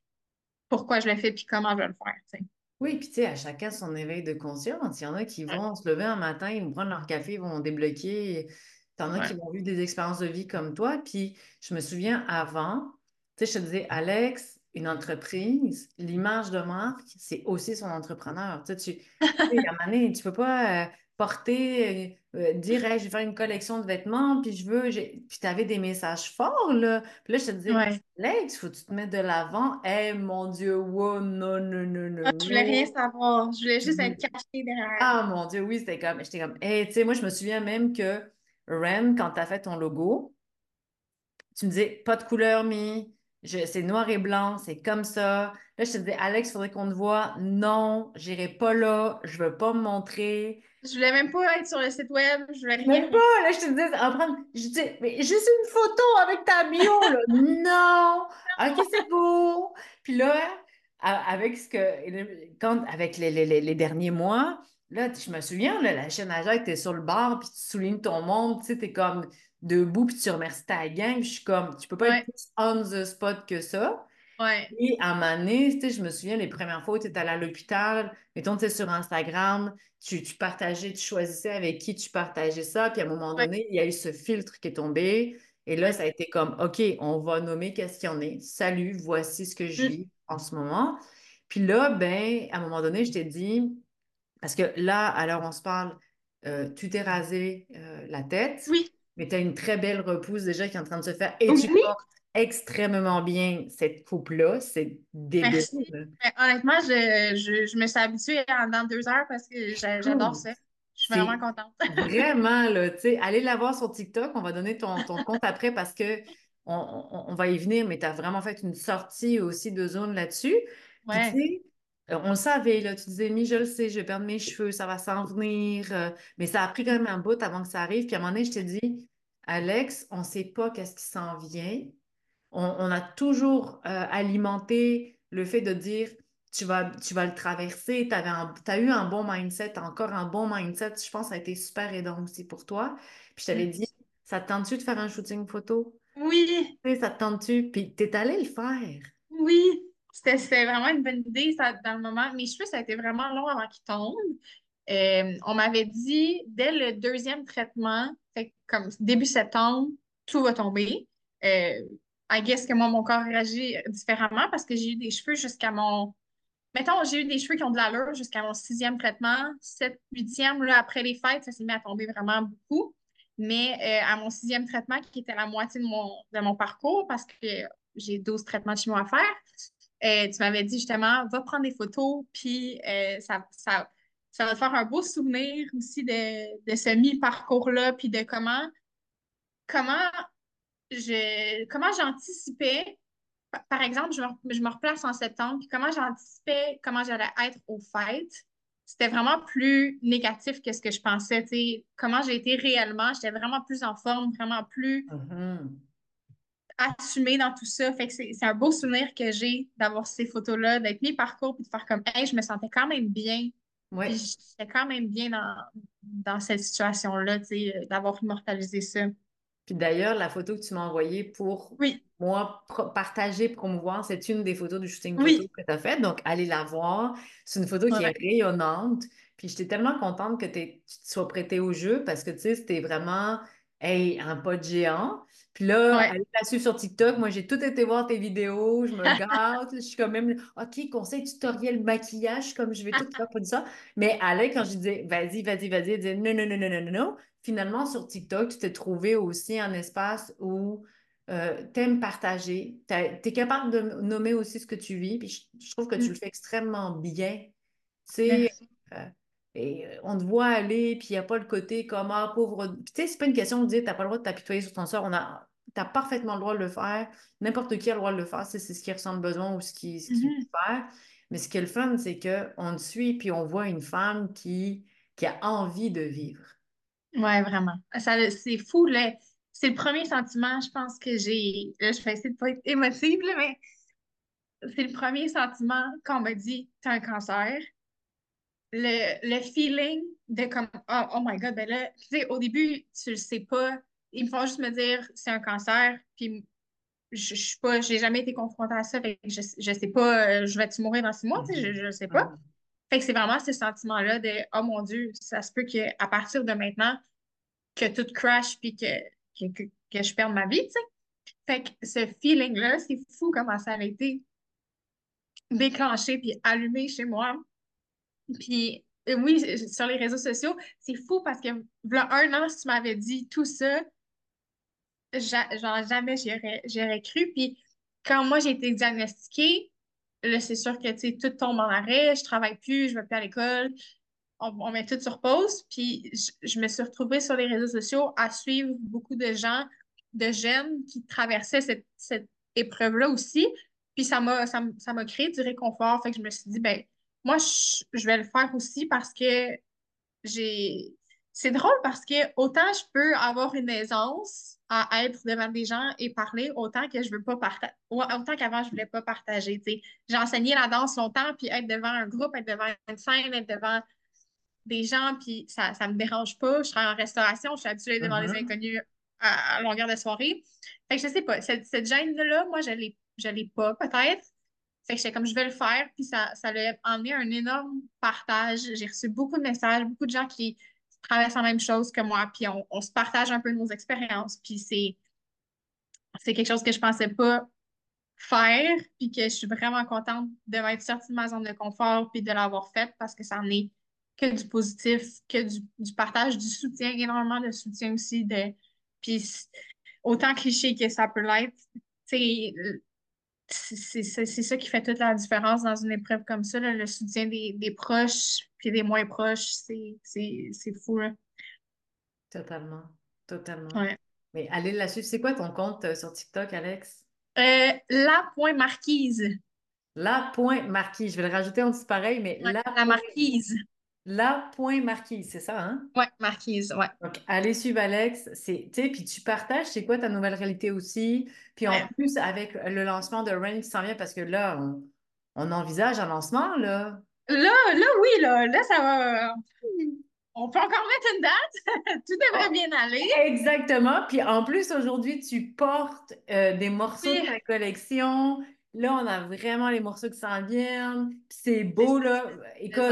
pourquoi je le fais, puis comment je vais le faire. Oui, puis tu sais, à chacun son éveil de conscience. Il y en a qui vont se lever un matin, ils vont prendre leur café, ils vont débloquer. T'en as qui vont vivre des expériences de vie comme toi. Puis je me souviens avant, tu sais, je te disais, Alex, une entreprise, l'image de marque, c'est aussi son entrepreneur. Tu sais, tu, à un tu peux pas euh, porter, euh, dire, je vais faire une collection de vêtements, puis je veux, puis tu avais des messages forts, là. Puis là, je te disais, Alex, faut que tu te mettre de l'avant. Eh, mon Dieu, wow, non, non, non, non. Ah, je voulais rien savoir. Je voulais juste être cachée derrière. Ah, mon Dieu, oui, c'était comme, j'étais comme, hey, tu sais, moi, je me souviens même que Ren, quand tu as fait ton logo, tu me disais, pas de couleur, mi c'est noir et blanc, c'est comme ça. Là, je te dis, Alex, il faudrait qu'on te voit. Non, j'irai pas là, je veux pas me montrer. Je voulais même pas être sur le site web, je voulais rien. Même pas, là, je te dis, en prendre, je dis, mais juste une photo avec ta bio, là. non! Ok, c'est beau. Puis là, avec ce que, quand, avec les, les, les derniers mois, là, je me souviens, là, la chaîne à était sur le bar, puis tu soulignes ton monde, tu sais, t'es comme, debout puis tu remercies ta gang. je suis comme, tu peux pas être plus on the spot que ça. Et à un moment donné, je me souviens, les premières fois où tu étais allé à l'hôpital, mettons, tu sur Instagram, tu, tu, partageais, tu choisissais avec qui tu partageais ça. Puis à un moment donné, il y a eu ce filtre qui est tombé. Et là, ça a été comme, OK, on va nommer qu'est-ce qu'il y en est. Salut, voici ce que je mm. vis en ce moment. Puis là, ben, à un moment donné, je t'ai dit, parce que là, alors on se parle, euh, tu t'es rasé euh, la tête. Oui. Mais tu as une très belle repousse déjà qui est en train de se faire et tu portes extrêmement bien cette coupe-là. C'est débile. honnêtement, je, je, me suis habituée dans deux heures parce que j'adore ça. Je suis vraiment contente. vraiment, là, tu sais, allez la voir sur TikTok. On va donner ton, ton compte après parce que on, on, va y venir, mais tu as vraiment fait une sortie aussi de zone là-dessus. Ouais. Euh, on le savait, là, tu disais, mi, je le sais, je vais perdre mes cheveux, ça va s'en venir. Euh, mais ça a pris quand même un bout avant que ça arrive. Puis à un moment donné, je t'ai dit, Alex, on ne sait pas qu'est-ce qui s'en vient. On, a toujours euh, alimenté le fait de dire, tu vas, tu vas le traverser, tu as eu un bon mindset, encore un bon mindset. Je pense que ça a été super aidant aussi pour toi. Puis je t'avais dit, ça te tente-tu de faire un shooting photo? Oui. Ça te tente-tu? Puis tu es allé le faire. Oui. C'était vraiment une bonne idée ça, dans le moment. Mes cheveux, ça a été vraiment long avant qu'ils tombent. Euh, on m'avait dit, dès le deuxième traitement, comme début septembre, tout va tomber. Euh, I guess que moi, mon corps réagit différemment parce que j'ai eu des cheveux jusqu'à mon. Mettons, j'ai eu des cheveux qui ont de l'allure jusqu'à mon sixième traitement. Sept, huitième, là, après les fêtes, ça s'est mis à tomber vraiment beaucoup. Mais euh, à mon sixième traitement, qui était la moitié de mon, de mon parcours, parce que j'ai 12 traitements de chimio à faire, euh, tu m'avais dit justement, va prendre des photos, puis euh, ça, ça, ça, va te faire un beau souvenir aussi de, de ce mi-parcours-là, puis de comment, comment je, comment j'anticipais, par exemple, je me, je me, replace en septembre, puis comment j'anticipais comment j'allais être aux fêtes, c'était vraiment plus négatif que ce que je pensais. Comment j'ai été réellement, j'étais vraiment plus en forme, vraiment plus Mhm. Assumée dans tout ça. Fait que c'est un beau souvenir que j'ai d'avoir ces photos-là, d'être mis parcours, puis de faire comme, hey, je me sentais quand même bien. Ouais. j'étais quand même bien dans, dans cette situation-là, euh, d'avoir immortalisé ça. Puis d'ailleurs, la photo que tu m'as envoyée pour Oui, moi partager, promouvoir, c'est une des photos du shooting photo oui, que tu as fait. Donc, allez la voir. C'est une photo qui est rayonnante. Puis j'étais tellement contente que tu te sois prêtée au jeu parce que tu sais, c'était vraiment hey, un pas de géant. Puis là, Ouais. allez la suivre sur TikTok. Moi, j'ai tout été voir tes vidéos. Je me gâte. Je suis quand même, OK, conseil tutoriel maquillage, comme je vais tout faire pour ça. Mais Alex, quand je disais, vas-y, vas-y, vas-y, elle disait, non, non, non, non, non, non, non. Finalement, sur TikTok, tu t'es trouvé aussi un espace où euh, t'aimes partager. Tu es capable de nommer aussi ce que tu vis. Puis je, je trouve que tu le Mm, fais extrêmement bien. Tu sais, euh, et euh, on te voit aller, puis il n'y a pas le côté comme, ah, pauvre. Tu sais, c'est pas une question de dire, t'as pas le droit de t'apitoyer sur ton sort. On a, t'as parfaitement le droit de le faire. N'importe qui a le droit de le faire. C'est c'est ce qui ressent le besoin ou ce qui, ce qu'il veut Mhm. faire. Mais ce qui est le fun, c'est qu'on te suit, puis on voit une femme qui, qui a envie de vivre. Ouais, vraiment. Ça, c'est fou, là. C'est le premier sentiment, je pense, que j'ai. Là, je vais essayer de pas être émotive, là, mais c'est le premier sentiment qu'on m'a dit, t'as un cancer. Le, le feeling de comme, oh, oh my God, ben là, tu sais, au début, tu le sais pas. Ils me font juste me dire, c'est un cancer, puis je, je suis pas, j'ai jamais été confrontée à ça, fait que je, je sais pas, euh, je vais-tu mourir dans six mois, tu sais, je, je sais pas. Fait que c'est vraiment ce sentiment-là de, oh mon Dieu, ça se peut qu'à partir de maintenant, que tout crash puis que, que, que, que je perde ma vie, tu sais. Fait que ce feeling-là, c'est fou comment ça a été déclenché puis allumé chez moi. Puis euh, oui, sur les réseaux sociaux, c'est fou parce que un an, si tu m'avais dit tout ça, ja- genre jamais j'y aurais, j'y aurais cru. Puis quand moi j'ai été diagnostiquée, là, c'est sûr que tu tout tombe en arrêt, je travaille plus, je vais plus à l'école, on, met tout sur pause. Puis je, je me suis retrouvée sur les réseaux sociaux à suivre beaucoup de gens, de jeunes qui traversaient cette, cette épreuve-là aussi. Puis ça m'a, ça m'a créé du réconfort. Fait que je me suis dit, ben, moi, je, je vais le faire aussi parce que j'ai. C'est drôle parce que autant je peux avoir une aisance à être devant des gens et parler, autant que je veux pas partager. Autant qu'avant, je voulais pas partager. J'ai enseigné la danse longtemps, puis être devant un groupe, être devant une scène, être devant des gens, puis ça, ça me dérange pas. Je serai en restauration, je suis habituée devant les Mhm. inconnus à, à longueur de soirée. Fait que je sais pas, cette, cette gêne-là, moi, je l'ai, je l'ai pas, peut-être. Fait que j'étais comme, je vais le faire, puis ça, ça l'a emmené un énorme partage. J'ai reçu beaucoup de messages, beaucoup de gens qui traversent la même chose que moi, puis on, se partage un peu nos expériences, puis c'est, c'est quelque chose que je pensais pas faire, puis que je suis vraiment contente de m'être sortie de ma zone de confort, puis de l'avoir fait parce que ça en est que du positif, que du, partage, du soutien, énormément de soutien aussi. De, puis autant cliché que ça peut l'être, c'est ça qui fait toute la différence dans une épreuve comme ça, là, le soutien des, des proches, puis des moins proches, c'est fou, là. Totalement. Totalement. Ouais. Mais allez la suivre. C'est quoi ton compte euh, sur TikTok, Alex? Euh, la point marquise. La point. Je vais le rajouter en dessous pareil, mais Ouais, la la point, marquise. La point marquis, c'est ça, hein? Ouais, marquise, ouais. Donc, allez suivre Alex. C'est, tu sais, puis tu partages, c'est quoi ta nouvelle réalité aussi? Puis en plus, avec le lancement de Rain qui s'en vient, parce que là, on, on envisage un lancement, là. Là, là, oui, là, là, ça va. On peut encore mettre une date. Tout devrait bien aller. exactement. Puis en plus, aujourd'hui, tu portes euh, des morceaux de ta collection. Là, on a vraiment les morceaux qui s'en viennent. C'est beau, là. Écoute.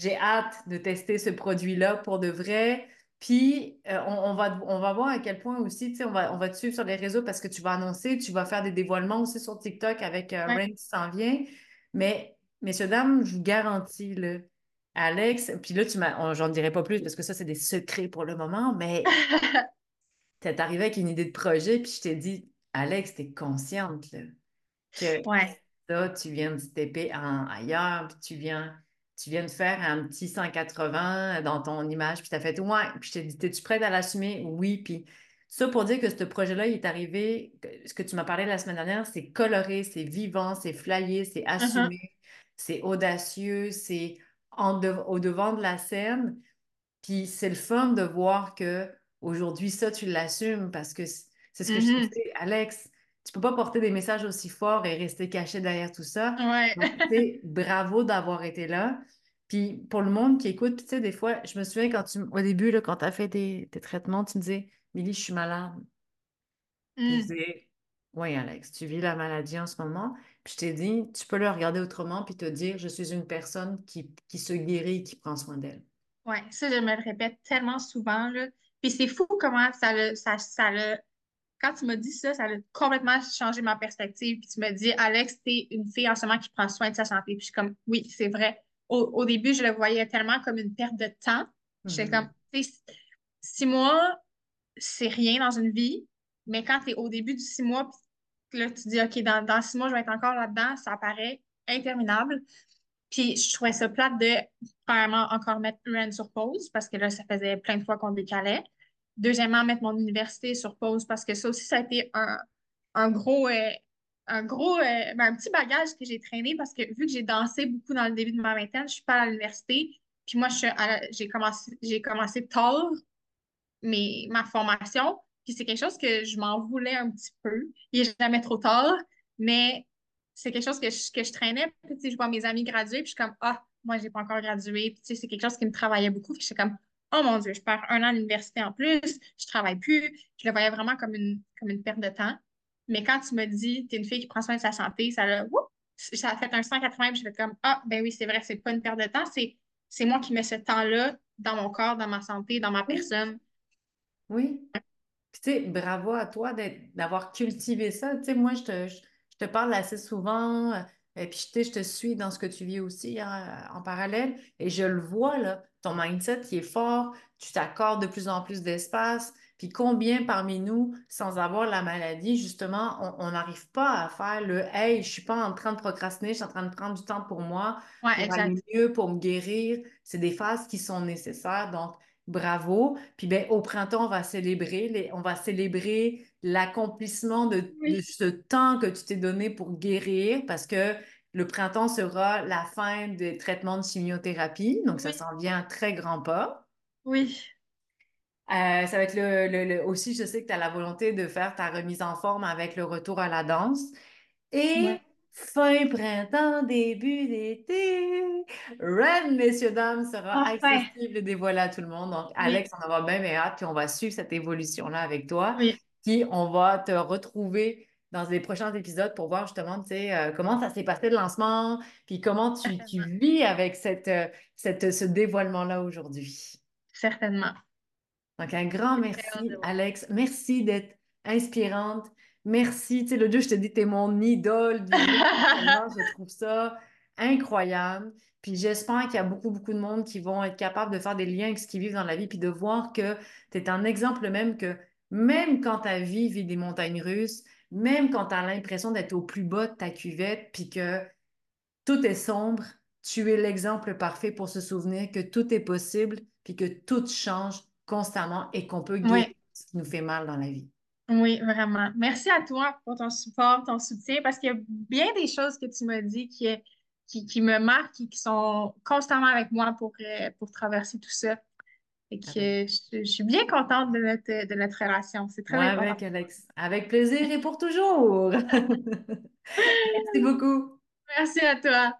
J'ai hâte de tester ce produit-là pour de vrai. Puis euh, on, on va, on va voir à quel point aussi, tu sais, on va, on va te suivre sur les réseaux parce que tu vas annoncer, tu vas faire des dévoilements aussi sur TikTok avec euh, Ouais. Rain qui s'en vient. Mais, messieurs, dames, je vous garantis, là, Alex, puis là, tu m'as, j'en dirai pas plus parce que ça, c'est des secrets pour le moment, mais t'es arrivé avec une idée de projet, puis je t'ai dit, Alex, t'es consciente, là, que Ouais. ça, tu viens de stepper en, ailleurs, puis tu viens, tu viens de faire un petit 180 dans ton image, puis t'as fait, ouais, puis je t'ai dit, es-tu prête à l'assumer? Oui, puis ça pour dire que ce projet-là, il est arrivé, ce que tu m'as parlé la semaine dernière, c'est coloré, c'est vivant, c'est flyé, c'est Uh-huh. assumé, c'est audacieux, c'est au devant de la scène. Puis c'est le fun de voir que aujourd'hui, ça, tu l'assumes parce que c'est ce que je te Mhm. dis, Alex. Tu peux pas porter des messages aussi forts et rester caché derrière tout ça. Ouais. Donc, bravo d'avoir été là. Puis pour le monde qui écoute, tu sais, des fois, je me souviens quand tu, au début, là, quand tu as fait tes, tes traitements, tu me disais, Milly, je suis malade. Je Mm. disais, oui, Alex, tu vis la maladie en ce moment. Puis je t'ai dit, tu peux le regarder autrement puis te dire, je suis une personne qui, qui se guérit et qui prend soin d'elle. Ouais, ça, je me le répète tellement souvent, là. Puis c'est fou comment ça le, ça, ça le, quand tu m'as dit ça, ça a complètement changé ma perspective. Puis tu m'as dit, Alex, t'es une fille en ce moment qui prend soin de sa santé. Puis je suis comme, oui, c'est vrai. Au, au début, je le voyais tellement comme une perte de temps. J'étais comme, Mhm. tu sais, six mois, c'est rien dans une vie. Mais quand tu es au début du six mois, puis là, tu dis, OK, dans, dans six mois, je vais être encore là-dedans, ça paraît interminable. Puis je trouvais ça plate de, premièrement, encore mettre UN sur pause, parce que là, ça faisait plein de fois qu'on décalait. Deuxièmement, mettre mon université sur pause, parce que ça aussi, ça a été un, un gros, euh, un gros, euh, ben, un petit bagage que j'ai traîné, parce que vu que j'ai dansé beaucoup dans le début de ma vingtaine, je suis pas à l'université. Puis moi, j'ai commencé, commencé tard ma formation. Puis c'est quelque chose que je m'en voulais un petit peu. Il n'est jamais trop tard, mais c'est quelque chose que je, que je traînais. Puis, je vois mes amis graduer, puis je suis comme, ah, moi, j'ai pas encore gradué. Puis, c'est quelque chose qui me travaillait beaucoup. Puis, je suis comme, oh mon Dieu, je perds un an à l'université en plus, je travaille plus. Je le voyais vraiment comme une, comme une perte de temps. Mais quand tu me dis, tu es une fille qui prend soin de sa santé, ça a, ça a fait un 180, puis je fais comme, ah, ben oui, c'est vrai, c'est pas une perte de temps, c'est, moi qui mets ce temps-là dans mon corps, dans ma santé, dans ma personne. Oui. Puis, tu sais, bravo à toi d'avoir cultivé ça. Tu sais, moi, je te, je, je te parle assez souvent, euh, et puis, tu sais, je te suis dans ce que tu vis aussi hein, en parallèle, et je le vois, là, ton mindset qui est fort, tu t'accordes de plus en plus d'espace, puis combien parmi nous, sans avoir la maladie, justement, on n'arrive pas à faire le «Hey, je suis pas en train de procrastiner, je suis en train de prendre du temps pour moi, Ouais, pour aller mieux, pour me guérir». C'est des phases qui sont nécessaires, donc Bravo. Puis ben, au printemps, on va célébrer, les- on va célébrer l'accomplissement de, ce temps que tu t'es donné pour guérir parce que le printemps sera la fin des traitements de chimiothérapie. Donc, ça s'en vient un très grand pas. oui. Euh, ça va être le, le- le- aussi, je sais que tu as la volonté de faire ta remise en forme avec le retour à la danse. Et Ouais. fin printemps, début d'été, Rennes, messieurs, dames, sera Enfin, accessible et dévoilé à tout le monde. Donc, oui, Alex, on en va bien, bien hâte, puis on va suivre cette évolution-là avec toi. oui, Puis, on va te retrouver dans les prochains épisodes pour voir justement, euh, comment ça s'est passé le lancement, puis comment tu, vis avec cette, euh, cette, ce dévoilement-là aujourd'hui. Certainement. Donc, un grand merci. Alex. Merci d'être inspirante. Merci. Tu sais, l'autre jour, je te dis, tu es mon idole du je trouve ça incroyable. Puis j'espère qu'il y a beaucoup, beaucoup de monde qui vont être capables de faire des liens avec ce qu'ils vivent dans la vie, puis de voir que tu es un exemple même que même quand ta vie vit des montagnes russes, même quand tu as l'impression d'être au plus bas de ta cuvette, puis que tout est sombre, tu es l'exemple parfait pour se souvenir que tout est possible, puis que tout change constamment et qu'on peut guérir Oui, ce qui nous fait mal dans la vie. oui, vraiment. Merci à toi pour ton support, ton soutien, parce qu'il y a bien des choses que tu m'as dit qui, qui, qui me marquent et qui sont constamment avec moi pour, euh, pour traverser tout ça. Et que Avec, je, je suis bien contente de notre, de notre relation. C'est très moi, important. avec Alex. Avec plaisir et pour toujours. Merci beaucoup. Merci à toi.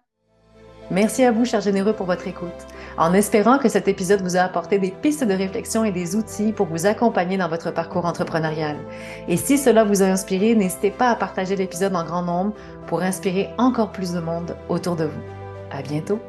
Merci à vous, chers généreux, pour votre écoute. En espérant que cet épisode vous a apporté des pistes de réflexion et des outils pour vous accompagner dans votre parcours entrepreneurial. Et si cela vous a inspiré, n'hésitez pas à partager l'épisode en grand nombre pour inspirer encore plus de monde autour de vous. À bientôt!